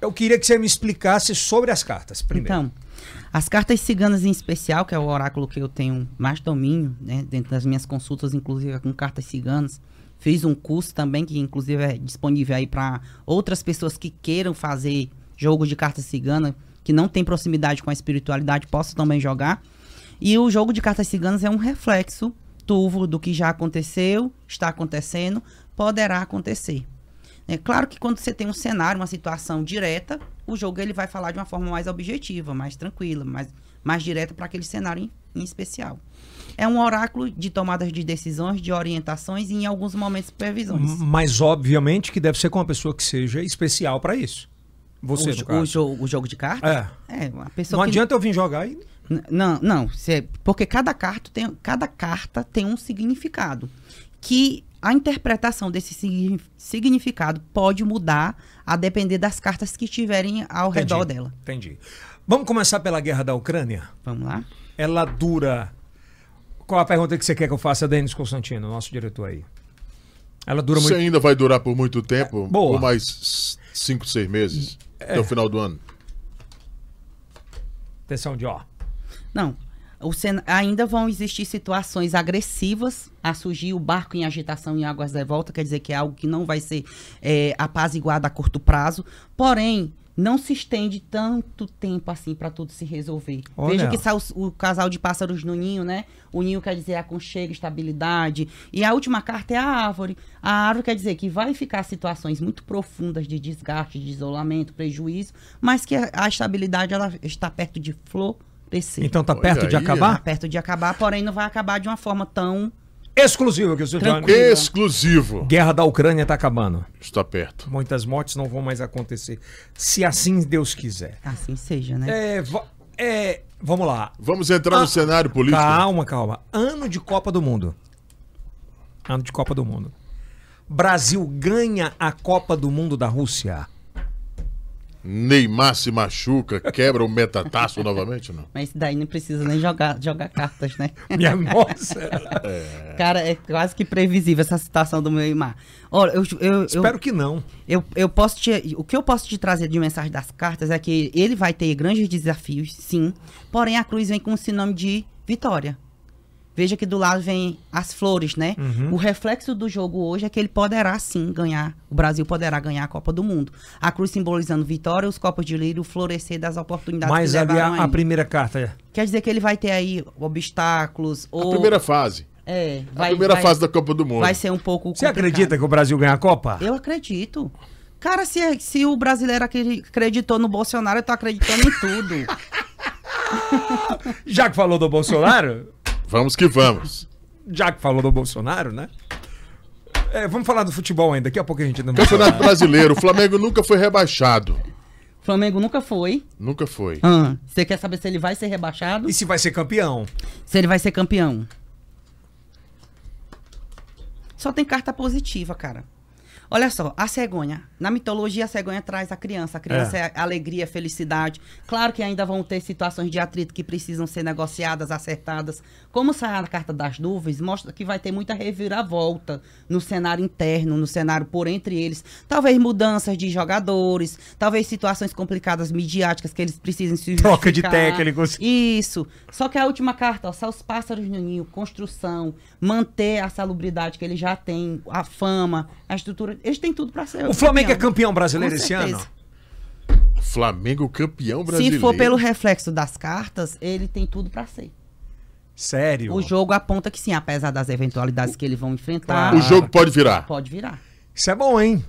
Eu queria que você me explicasse sobre as cartas, primeiro. Então, as cartas ciganas em especial, que é o oráculo que eu tenho mais domínio, né, dentro das minhas consultas, inclusive com cartas ciganas. Fiz um curso também, que inclusive é disponível aí para outras pessoas que queiram fazer jogo de cartas cigana, que não tem proximidade com a espiritualidade, posso também jogar. E o jogo de cartas ciganas é um reflexo turvo do que já aconteceu, está acontecendo, poderá acontecer. É claro que quando você tem um cenário, uma situação direta, o jogo ele vai falar de uma forma mais objetiva, mais tranquila, mais, mais direta para aquele cenário em, em especial. É um oráculo de tomadas de decisões, de orientações e em alguns momentos previsões. Mas obviamente que deve ser com uma pessoa que seja especial para isso. Você, o, o, jo- o jogo de cartas? É. É, uma pessoa Não que adianta eu vir jogar e. Não, não, cê- porque cada carta, tem, cada carta tem um significado. Que a interpretação desse signi- significado pode mudar a depender das cartas que estiverem ao Entendi, redor dela. Entendi. Vamos começar pela guerra da Ucrânia? Vamos lá? Ela dura. Qual a pergunta que você quer que eu faça, Denis Constantino, nosso diretor aí? Ela dura Isso muito. ainda vai durar por muito tempo? Boa. Por mais 5, 6 meses? Até o final do ano? Atenção de ó. Não. O cen- ainda vão existir situações agressivas a surgir o barco em agitação em águas de volta, quer dizer que é algo que não vai ser é, apaziguado a curto prazo. Porém, não se estende tanto tempo assim para tudo se resolver. Olha. Veja que sai o, o casal de pássaros no ninho, né? O ninho quer dizer aconchego, estabilidade. E a última carta é a árvore. A árvore quer dizer que vai ficar situações muito profundas de desgaste, de isolamento, prejuízo, mas que a, a estabilidade ela está perto de florescer. Então tá Olha perto de aí, Tá acabar? perto de acabar, porém não vai acabar de uma forma tão exclusivo seu Johnny. Tranquilo. Exclusivo. Guerra da Ucrânia tá acabando. Está perto. Muitas mortes não vão mais acontecer. Se assim Deus quiser. Assim seja, né? É, é, vamos lá. Vamos entrar no Ah, cenário político. Calma, calma. Ano de Copa do Mundo. Ano de Copa do Mundo. Brasil ganha a Copa do Mundo da Rússia. Neymar se machuca, quebra o metataço novamente, não? Mas daí não precisa nem jogar, jogar cartas, né? [laughs] Minha nossa. [laughs] Cara, é quase que previsível essa situação do meu Neymar. Olha, eu, eu, eu, Espero que não. eu, eu posso te, o que eu posso te trazer de mensagem das cartas é que ele vai ter grandes desafios, sim. Porém, a cruz vem com o sinônimo de vitória. Veja que do lado vem as flores, né? Uhum. O reflexo do jogo hoje é que ele poderá sim ganhar. O Brasil poderá ganhar a Copa do Mundo. A cruz simbolizando vitória, os copos de lírio, o florescer das oportunidades Mas que ali levarão a, a primeira carta. Quer dizer que ele vai ter aí obstáculos A ou primeira fase. é, A vai, primeira vai- fase da Copa do Mundo. vai ser um pouco Você complicado. acredita que o Brasil ganha a Copa? Eu acredito. Cara, se, se o brasileiro acre- acreditou no Bolsonaro, eu tô acreditando em tudo. [laughs] Já que falou do Bolsonaro, Vamos que vamos. já que falou do Bolsonaro, né? É, vamos falar do futebol ainda. Daqui a pouco a gente não Campeonato Brasileiro. O Flamengo nunca foi rebaixado. O Flamengo nunca foi. Nunca foi. Ah, Você quer saber se ele vai ser rebaixado? E se vai ser campeão? Se ele vai ser campeão? Só tem carta positiva, cara. Olha só, a cegonha. Na mitologia, a cegonha traz a criança. A criança é, alegria, felicidade. Claro que ainda vão ter situações de atrito que precisam ser negociadas, acertadas. Como sai a carta das nuvens, mostra que vai ter muita reviravolta no cenário interno, no cenário por entre eles. Talvez mudanças de jogadores, talvez situações complicadas midiáticas que eles precisem se Troca de técnicos. Isso. Só que a última carta, ó, só os pássaros no ninho, construção, manter a salubridade que ele já tem, a fama, a estrutura. Eles têm tudo pra ser. O Flamengo é campeão brasileiro Com esse certeza. ano? Flamengo campeão brasileiro. Se for pelo reflexo das cartas, ele tem tudo pra ser. Sério? O jogo aponta que sim, apesar das eventualidades que eles vão enfrentar, O jogo pode virar. pode virar. Isso é bom, hein?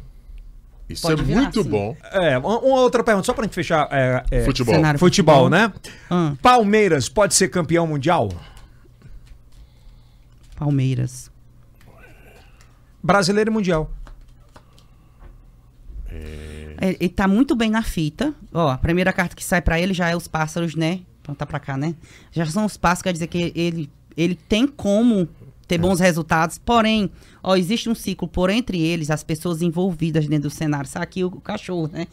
Isso Pode é virar, muito sim. bom. É, uma, outra pergunta, só pra gente fechar. é, é, Futebol. Futebol, futebol. né? Ah, Palmeiras pode ser campeão mundial? Palmeiras. Brasileiro e mundial. É, Ele tá muito bem na fita. Ó, a primeira carta que sai pra ele já é os pássaros, né? Então tá pra cá, né? Já são os pássaros, quer dizer que ele, ele tem como ter bons resultados. Porém, ó, existe um ciclo por entre eles, as pessoas envolvidas dentro do cenário. Sabe aqui o, o cachorro, né?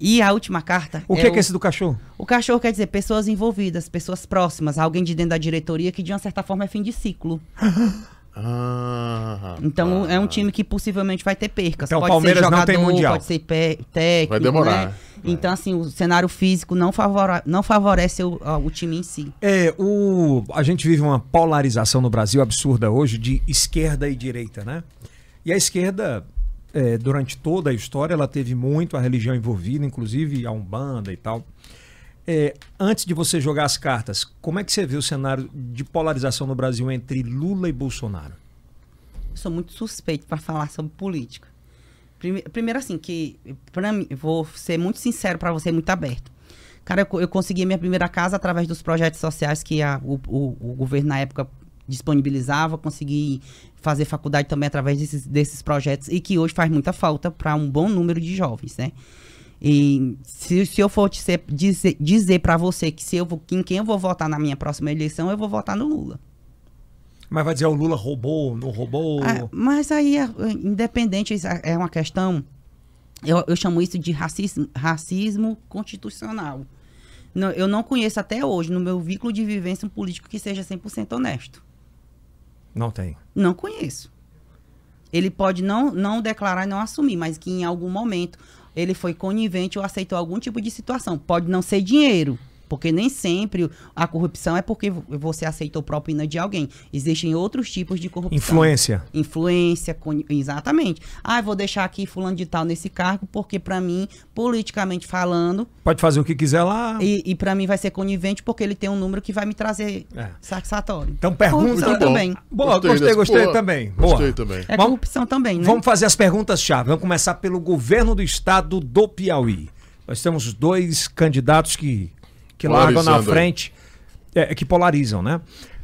E a última carta. O que é, que é esse do cachorro? O cachorro quer dizer pessoas envolvidas, pessoas próximas, alguém de dentro da diretoria que de uma certa forma é fim de ciclo. [laughs] Ah, Então rapaz. é um time que possivelmente vai ter percas. Então, o pode Palmeiras ser não jogador, tem mundial. pode ser pé- técnico, Vai demorar. né? Então assim, o cenário físico não, favora- não favorece o, o time em si. É, o, a gente vive uma polarização no Brasil absurda hoje de esquerda e direita, né? E a esquerda, é, durante toda a história, ela teve muito a religião envolvida, inclusive a Umbanda e tal. É, antes de você jogar as cartas, como é que você vê o cenário de polarização no Brasil entre Lula e Bolsonaro? Sou muito suspeito para falar sobre política. Prime- Primeiro assim, que para mim, vou ser muito sincero para você, muito aberto. Cara, eu, eu consegui minha primeira casa através dos projetos sociais que a- o, o- o governo na época disponibilizava, consegui fazer faculdade também através desses, desses projetos e que hoje faz muita falta para um bom número de jovens, né? E se, se eu for te ser- dizer, dizer para você que se eu vou, em quem eu vou votar na minha próxima eleição, eu vou votar no Lula. Mas vai dizer o Lula roubou, não roubou? Ah, mas aí, é, independente, é uma questão. Eu, eu chamo isso de racismo, racismo constitucional. Não, eu não conheço até hoje, no meu vínculo de vivência, um político que seja 100% honesto. Não tem. Não conheço. Ele pode não, não declarar e não assumir, mas que em algum momento ele foi conivente ou aceitou algum tipo de situação. Pode não ser dinheiro, porque nem sempre a corrupção é porque você aceitou propina de alguém. Existem outros tipos de corrupção. Influência. Influência, exatamente. Ah, eu vou deixar aqui fulano de tal nesse cargo, porque pra mim, politicamente falando, Pode fazer o que quiser lá. e, e para mim vai ser conivente porque ele tem um número que vai me trazer É. satisfatório. Então pergunta. Corrupção Muito bom. também. Boa, gostei, dessa- gostei Boa. também. Boa. Gostei também. É Vamos- corrupção também, né? Vamos fazer as perguntas-chave. Vamos começar pelo governo do estado do Piauí. Nós temos dois candidatos que, que largam na frente, é, que polarizam, né?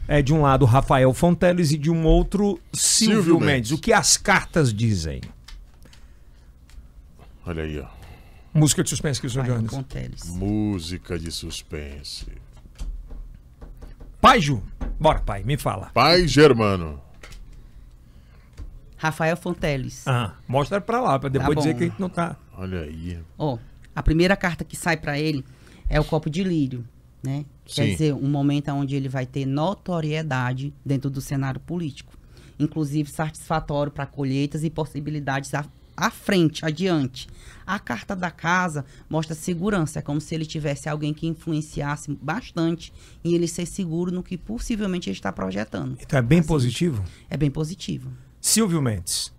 É de um lado Rafael Fonteles e de um outro Silvio, Silvio Mendes. Mendes. O que as cartas dizem? Olha aí, ó. Música de suspense que o senhor Rafael Jones. Fonteles. Música de suspense. Pai Ju, bora pai, me fala. Pai Germano. Rafael Fonteles. Ah, mostra pra lá, pra depois Tá dizer que a gente não tá... Olha aí. Ó, a primeira carta que sai pra ele é o copo de lírio, né? Quer Sim. dizer, um momento onde ele vai ter notoriedade dentro do cenário político, inclusive satisfatório para colheitas e possibilidades à, à frente, adiante. A carta da casa mostra segurança, é como se ele tivesse alguém que influenciasse bastante em ele ser seguro no que possivelmente ele está projetando. Então é bem Assim, positivo. É bem positivo. Silvio Mendes.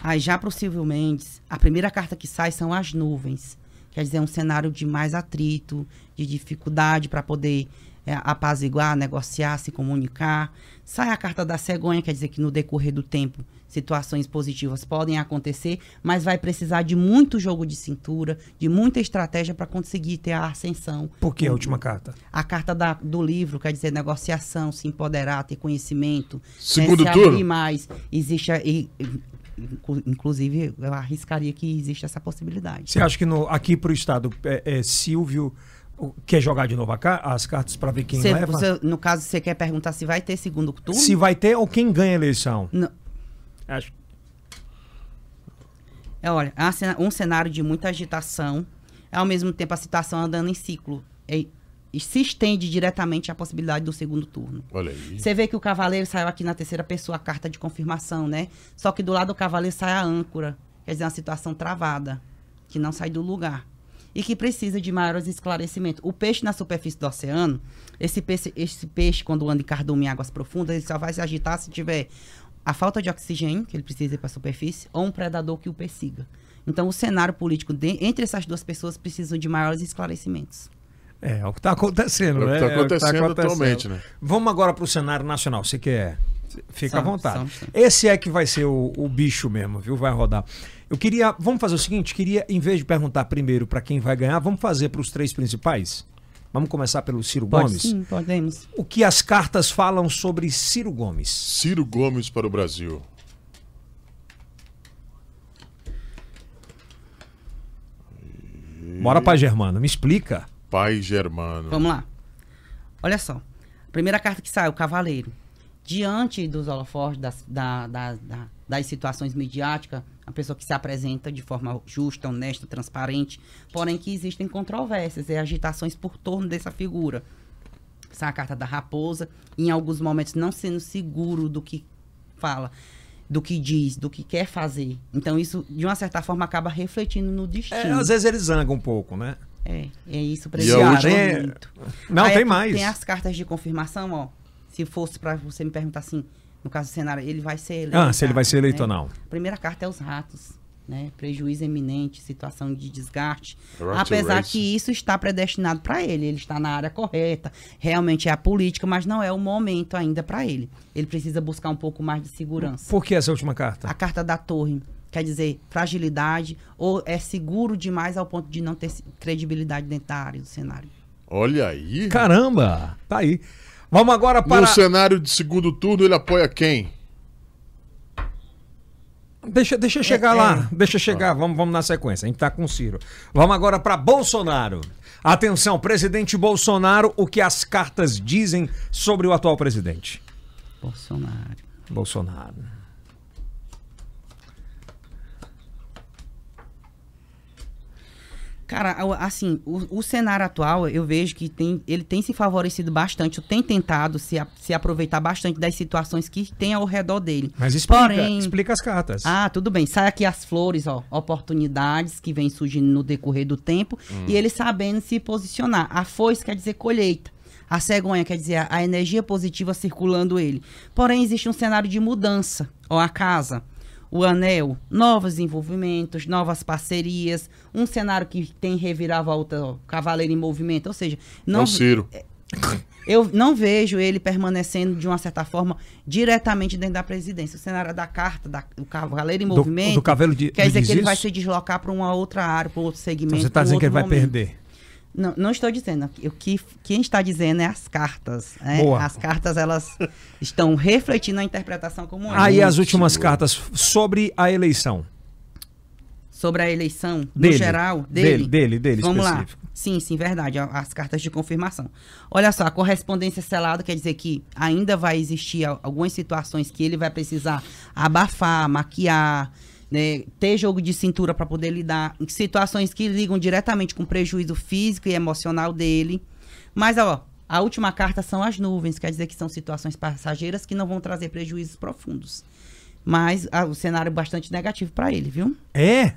Aí já para o Silvio Mendes, a primeira carta que sai são as nuvens. Quer dizer, é um cenário de mais atrito, de dificuldade para poder é, apaziguar, negociar, se comunicar. Sai a carta da cegonha, quer dizer que no decorrer do tempo situações positivas podem acontecer, mas vai precisar de muito jogo de cintura, de muita estratégia para conseguir ter a ascensão. Por que a última carta? A carta da- do livro quer dizer negociação, se empoderar, ter conhecimento, Segundo né, se turno? abrir mais. Existe, a- e- inclusive, eu arriscaria que existe essa possibilidade. Você acha que no, aqui pro estado é, é, Silvio o- quer jogar de novo ca- as cartas pra ver quem Você- leva? você- no caso, você quer perguntar se vai ter segundo turno? Se vai ter ou quem ganha a eleição? Não. Acho É, olha, é um cenário de muita agitação, ao mesmo tempo a situação andando em ciclo. E se estende diretamente à possibilidade do segundo turno. Olha aí. Você vê que o cavaleiro saiu aqui na terceira pessoa, a carta de confirmação, né? Só que do lado do cavaleiro sai a âncora. Quer dizer, uma situação travada, que não sai do lugar. E que precisa de maiores esclarecimentos. O peixe na superfície do oceano, esse peixe, esse peixe quando anda em cardume em águas profundas, ele só vai se agitar se tiver a falta de oxigênio, que ele precisa ir para a superfície, ou um predador que o persiga. Então, o cenário político de- entre essas duas pessoas precisa de maiores esclarecimentos. É, é o que está acontecendo, É o que né? tá É o que tá acontecendo acontecendo. atualmente, né? Vamos agora para o cenário nacional. Você quer? Fica à Só- vontade. só- só. Esse é que vai ser o, o bicho mesmo, viu? Vai rodar. Eu queria. Vamos fazer o seguinte: queria, em vez de perguntar primeiro para quem vai ganhar, vamos fazer para os três principais? Vamos começar pelo Ciro Pode Gomes? sim, podemos. O que as cartas falam sobre Ciro Gomes? Ciro Gomes para o Brasil. Bora para Germano, me explica. Pai Germano. Vamos lá. Olha só. Primeira carta que sai, o cavaleiro. Diante dos holofotes, das, da- da- da- das situações midiáticas, a pessoa que se apresenta de forma justa, honesta, transparente, porém que existem controvérsias e agitações por torno dessa figura. Essa é a carta da raposa, em alguns momentos não sendo seguro do que fala, do que diz, do que quer fazer. Então isso, de uma certa forma, acaba refletindo no destino. É, às vezes ele zanga um pouco, né? É, é isso E a última- muito. Não, Aí tem mais. Tem as cartas de confirmação, ó. Se fosse pra você me perguntar assim, no caso do cenário, ele vai ser eleito. Ah, se ele vai ser né? eleito ou não. Primeira carta é os ratos, né? Prejuízo iminente, situação de desgaste. Right to Apesar que isso está predestinado para ele, ele está na área correta, realmente é a política, mas não é o momento ainda para ele. Ele precisa buscar um pouco mais de segurança. Por que essa última carta? A carta da torre quer dizer fragilidade ou é seguro demais ao ponto de não ter credibilidade dentro da área do cenário. Olha aí. Caramba! Tá aí. Vamos agora No para. cenário de segundo turno, ele apoia quem? Deixa, deixa eu chegar É, lá. Deixa eu chegar. Vamos, vamos na sequência. A gente tá com o Ciro. Vamos agora para Bolsonaro. Atenção, presidente Bolsonaro, o que as cartas dizem sobre o atual presidente? Bolsonaro. Bolsonaro. Cara, assim, o, o cenário atual, eu vejo que tem, ele tem se favorecido bastante, tem tentado se, se aproveitar bastante das situações que tem ao redor dele. Mas explica, Porém, explica as cartas. Ah, tudo bem. Sai aqui as flores, ó. Oportunidades que vêm surgindo no decorrer do tempo. E ele sabendo se posicionar. A foice quer dizer colheita. A cegonha quer dizer a, a energia positiva circulando ele. Porém, existe um cenário de mudança. Ó, a casa. O anel, novos envolvimentos, novas parcerias, um cenário que tem reviravolta, ó, cavaleiro em movimento, ou seja, é não o Ciro. eu não vejo ele permanecendo, de uma certa forma, diretamente dentro da presidência. O cenário da carta, da, do cavaleiro em Do- movimento. do cavelo de- Quer dizer diz que ele vai isso? se deslocar para uma outra área, para outro segmento. Então você está dizendo que ele outro vai momento. perder. Não, não estou dizendo. O que quem está dizendo é as cartas. né? Boa. As cartas elas estão refletindo a interpretação como é. Aí as últimas cartas sobre a eleição. Sobre a eleição, no Dele. geral, Dele, dele. dele, dele Vamos lá. específico. Sim, sim, verdade. As cartas de confirmação. Olha só, a correspondência selada quer dizer que ainda vai existir al- algumas situações que ele vai precisar abafar, maquiar, né, ter jogo de cintura para poder lidar, em situações que ligam diretamente com o prejuízo físico e emocional dele. Mas, ó, a última carta são as nuvens, quer dizer que são situações passageiras que não vão trazer prejuízos profundos. Mas ah, o cenário é bastante negativo para ele, viu? É?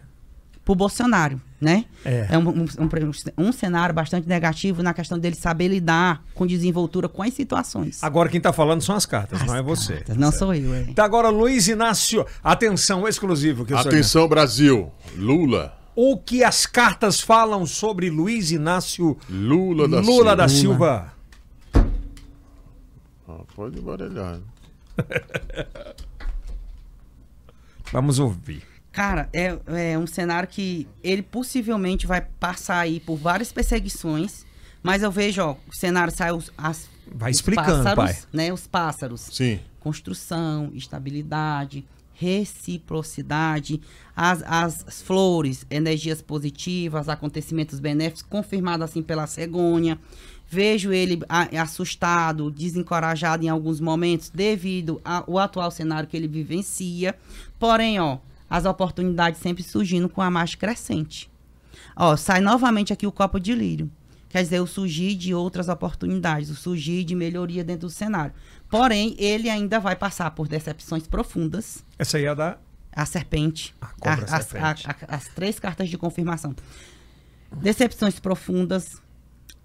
Pro Bolsonaro, né? É. um, um, um- um cenário bastante negativo na questão dele saber lidar com desenvoltura com as situações. Agora quem tá falando são as cartas, As não é você. cartas, Não sou eu, é. Tá agora Luiz Inácio. Atenção, exclusivo. Que eu sou- Atenção, Brasil. Lula. O que as cartas falam sobre Luiz Inácio Lula da Lula Silva. da Silva? Ah, pode embaralhar. [laughs] Vamos ouvir. Cara, é, é um cenário que ele possivelmente vai passar aí por várias perseguições, mas eu vejo, ó, o cenário sai os, as, Vai os explicando, pássaros, pai. né? Os pássaros. Sim. construção, estabilidade, reciprocidade, as, as flores, energias positivas, acontecimentos benéficos, confirmado assim pela cegonha. Vejo ele assustado, desencorajado em alguns momentos devido ao atual cenário que ele vivencia. Porém, ó, as oportunidades sempre surgindo com a marcha crescente. Ó, sai novamente aqui o copo de lírio. Quer dizer, o surgir de outras oportunidades, o surgir de melhoria dentro do cenário. Porém, ele ainda vai passar por decepções profundas. Essa aí é da. A serpente. A cobra as, serpente. a- a- as três cartas de confirmação. Decepções profundas.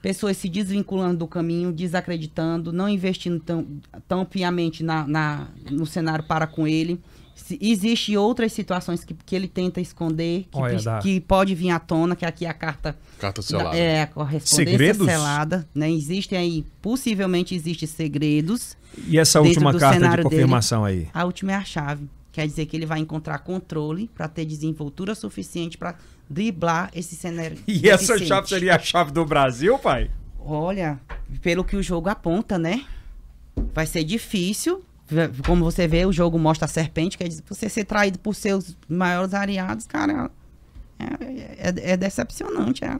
Pessoas se desvinculando do caminho, desacreditando, não investindo tão, tão piamente na, na- no cenário para com ele. Se, existe outras situações que, que ele tenta esconder, que, Olha, dá. que pode vir à tona, que aqui é a carta Carta selada. é, a correspondência Segredos? selada, né? Existem aí, possivelmente existem segredos. E essa última carta de confirmação aí? A última é a chave. Quer dizer que ele vai encontrar controle para ter desenvoltura suficiente para driblar esse cenário. [laughs] E essa chave seria a chave do Brasil, pai? Olha, pelo que o jogo aponta, né? Vai ser difícil. Como você vê, o jogo mostra a serpente, quer dizer, você ser traído por seus maiores aliados, cara, é, é- é decepcionante, é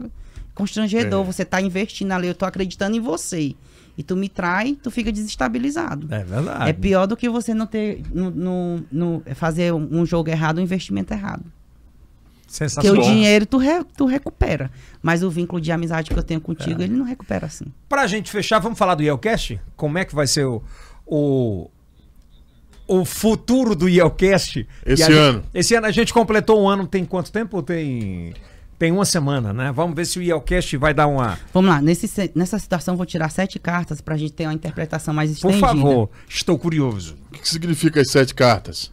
constrangedor. É. Você tá investindo ali, eu tô acreditando em você. E tu me trai, tu fica desestabilizado. É verdade. É pior do que você não ter. No, no- no- fazer um jogo errado, um investimento errado. Porque Sensacional. o dinheiro tu, re- tu recupera. Mas o vínculo de amizade que eu tenho É. contigo, ele não recupera assim. Pra gente fechar, vamos falar do Yelcast? Como é que vai ser o, o, o futuro do Yelcast? Esse E a gente- ano. esse ano a gente completou um ano, tem quanto tempo? Tem, tem uma semana, né? Vamos ver se o Yelcast vai dar uma... Vamos lá, nesse, nessa situação vou tirar sete cartas pra gente ter uma interpretação mais Por estendida. favor, estou curioso. O que que significa as sete cartas?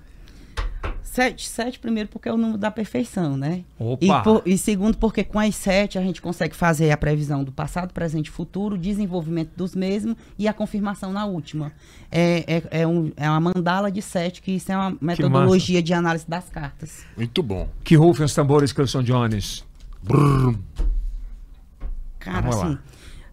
Sete, sete primeiro porque é o número da perfeição, né? Opa! E, por- e segundo porque com as sete a gente consegue fazer a previsão do passado, presente e futuro, o desenvolvimento dos mesmos e a confirmação na última. É, é, é, um, é uma mandala de sete, que isso é uma metodologia de análise das cartas. Muito bom. Que rufem os tambores, Cleison Jones. Cara, Vamos lá. assim,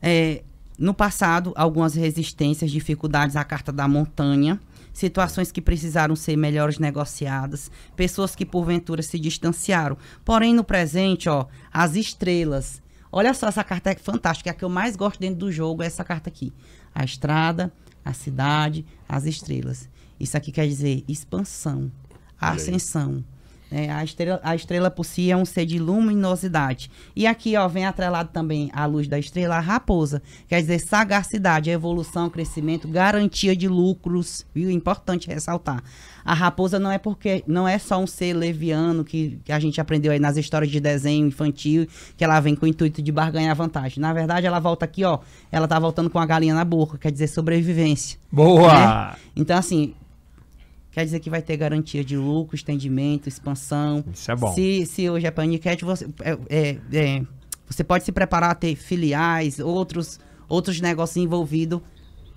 é, no passado, algumas resistências, dificuldades à carta da montanha, situações que precisaram ser melhores negociadas, pessoas que porventura se distanciaram. Porém, no presente, ó, as estrelas. Olha só, essa carta é fantástica, é a que eu mais gosto dentro do jogo, é essa carta aqui. A estrada, a cidade, as estrelas. Isso aqui quer dizer expansão, ascensão. É, a, estrela, a estrela por si é um ser de luminosidade. E aqui, ó, vem atrelado também a luz da estrela, a raposa. Quer dizer, sagacidade, evolução, crescimento, garantia de lucros. Viu? Importante ressaltar. A raposa não é porque não é só um ser leviano que, que a gente aprendeu aí nas histórias de desenho infantil, que ela vem com o intuito de barganhar vantagem. Na verdade, ela volta aqui, ó. Ela tá voltando com a galinha na boca, quer dizer, sobrevivência. Boa! né? Então, assim, quer dizer que vai ter garantia de lucro, estendimento, expansão. Isso é bom. Se, se hoje é paniquete, você, é, é, é, você pode se preparar a ter filiais, outros, outros negócios envolvidos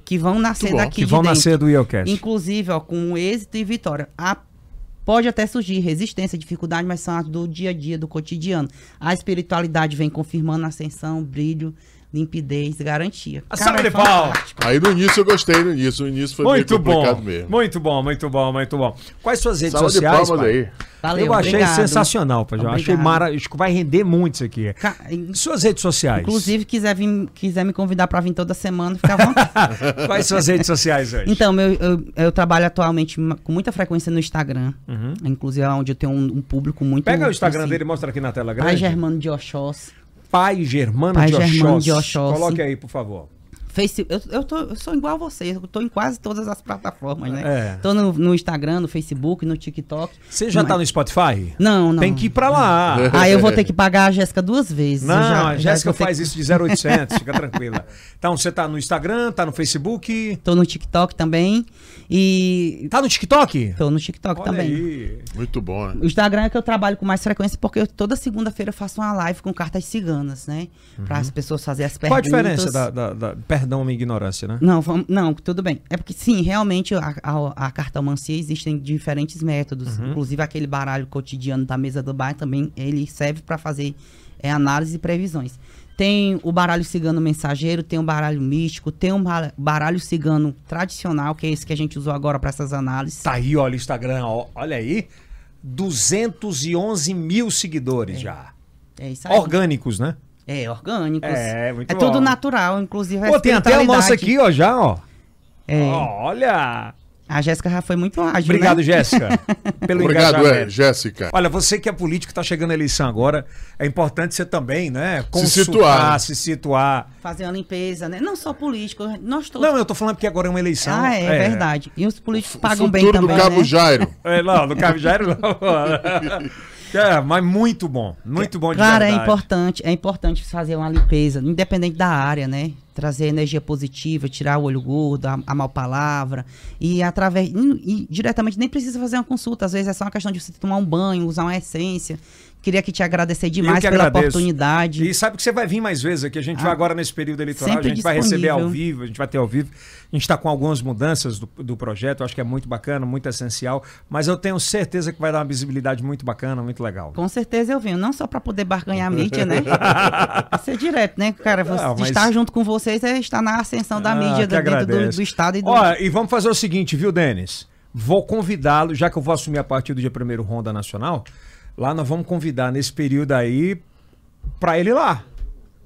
que vão nascer daqui Que de vão dentro. nascer do Yelcast. Inclusive, ó, com êxito e vitória. A Pode até surgir resistência, dificuldade, mas são do dia a dia, do cotidiano. A espiritualidade vem confirmando a ascensão, brilho, limpidez, garantia. A salva de pau. Aí no início eu gostei, no início. No início foi Muito meio complicado bom. mesmo. Muito bom, muito bom, muito bom. Quais suas redes Salve de sociais, palmas pai? aí. Valeu, eu achei obrigado. sensacional, pai. Eu achei maravilhoso. Acho que vai render muito isso aqui. Ca- Suas redes sociais. Inclusive, quiser, vir, quiser me convidar para vir toda semana, fica à vontade. [laughs] Quais suas redes sociais hoje? Então, meu, eu, eu trabalho atualmente com muita frequência no Instagram. Inclusive, é onde eu tenho um, um público muito. Uhum. Pega o Instagram assim, dele e mostra aqui na tela grande. Pai Germano de Oxós. Pai Germano Pai de Germano Oxóssi. de Oxóssi. Coloque aí, por favor. Face, eu, eu, tô, eu sou igual a vocês, eu tô em quase todas as plataformas, né? É. Tô no, no Instagram, no Facebook, no TikTok. Você já Mas- tá no Spotify? Não, não. Tem que ir pra lá. [laughs] Aí eu vou ter que pagar a Jéssica duas vezes. Não, já- a Jéssica faz que- isso de 0800, fica tranquila. Então você tá no Instagram, tá no Facebook, Tô no TikTok também. E. tá no TikTok? Tô no TikTok Olha também. aí. Muito bom, né? O Instagram é que eu trabalho com mais frequência porque eu- toda segunda-feira eu faço uma live com cartas ciganas, né? Para as pessoas fazerem as Uhum. Qual a perguntas. diferença da, da- da- Perdão a minha ignorância, né? Não, vamos, não, tudo bem. É porque sim, realmente a, a, a cartomancia existem diferentes métodos. Uhum. Inclusive aquele baralho cotidiano da mesa do bar também ele serve para fazer é, análise e previsões. Tem o baralho cigano mensageiro, tem o baralho místico, tem o ba- baralho cigano tradicional, que é esse que a gente usou agora para essas análises. Tá aí, olha o Instagram, ó, olha aí. 211 mil seguidores já. É isso aí. Orgânicos, né? É, orgânicos. É, muito É bom. tudo natural, inclusive a Pô, tem até o nosso espiritualidade. aqui, ó, já, ó. É. Olha! A Jéssica já foi muito ágil, Obrigado, né? Jéssica, [laughs] pelo Obrigado, é, engajamento. Jéssica. Olha, você que é político, tá chegando a eleição agora, é importante você também, né? situar, né? se situar. Fazer uma limpeza, né? Não só político, nós todos. Não, eu tô falando porque agora é uma eleição. ah, é, verdade. E os políticos O pagam bem também, do Cabo né? Jairo. É, não, no Cabo Jairo não. [laughs] É, mas muito bom, muito bom de Claro, é verdade. importante, é importante fazer uma limpeza, independente da área, né? Trazer energia positiva, tirar o olho gordo, a, a mal palavra. E através. E, e diretamente nem precisa fazer uma consulta. Às vezes é só uma questão de você tomar um banho, usar uma essência. Queria que te agradecer demais pela agradeço. oportunidade. E sabe que você vai vir mais vezes aqui. A gente Ah, vai agora nesse período eleitoral, a gente vai receber ao disponível. vivo, a gente vai ter ao vivo. A gente está com algumas mudanças do, do projeto, acho que é muito bacana, muito essencial. Mas eu tenho certeza que vai dar uma visibilidade muito bacana, muito legal. Com certeza eu venho, não só para poder barganhar a mídia, né? [laughs] Vai ser direto, né, cara? Não, mas- Estar junto com vocês é estar na ascensão da Ah, mídia do, agradeço. do estado e do. Ó, e vamos fazer o seguinte, viu, Denis? Vou convidá-lo, já que eu vou assumir a partir do dia 1 Ronda Nacional, lá nós vamos convidar nesse período aí pra ele lá.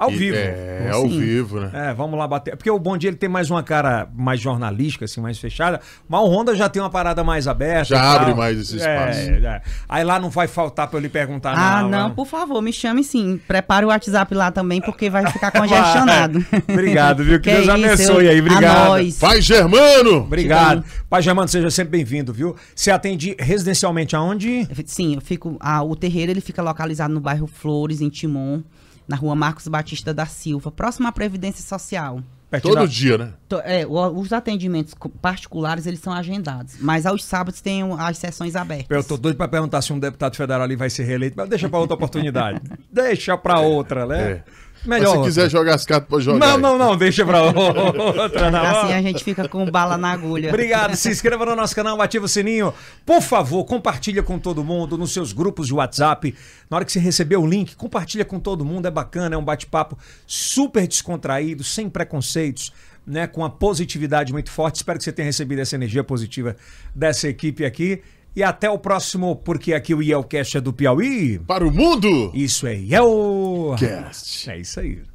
Ao E- vivo. É, ao Sim. vivo, né? É, vamos lá bater. Porque o Bom Dia ele tem mais uma cara mais jornalística, assim, mais fechada. Mas o Honda já tem uma parada mais aberta. Já tal. abre mais esse espaço. É, é. Aí lá não vai faltar pra eu lhe perguntar, Ah, não. não, né? por favor, me chame sim. Prepare o WhatsApp lá também, porque vai ficar congestionado. [laughs] Obrigado, viu? Que Deus isso, abençoe eu- aí, obrigado. Pai Germano! Obrigado. Pai Germano, seja sempre bem-vindo, viu? Você atende residencialmente aonde? Sim, eu fico. ah, o terreiro ele fica localizado no bairro Flores, em Timon, na rua Marcos Batista da Silva, próximo à Previdência Social. Pertinho Todo da- dia, né? É, os atendimentos particulares eles são agendados, mas aos sábados tem as sessões abertas. Eu tô doido pra perguntar se um deputado federal ali vai ser reeleito, mas deixa pra outra oportunidade. [laughs] deixa pra outra, né? É. Melhor. Mas se quiser jogar as cartas, pode jogar. Não, aí. não, não, deixa pra outra. Não. Assim a gente fica com bala na agulha. Obrigado, se [laughs] inscreva no nosso canal, ativa o sininho. Por favor, compartilha com todo mundo nos seus grupos de WhatsApp. Na hora que você receber o link, compartilha com todo mundo, é bacana, é um bate-papo super descontraído, sem preconceitos, né, com a positividade muito forte. Espero que você tenha recebido essa energia positiva dessa equipe aqui. E até o próximo, porque aqui o Yelcast é do Piauí. Para o mundo! Isso é Yelcast. Cast. É isso aí.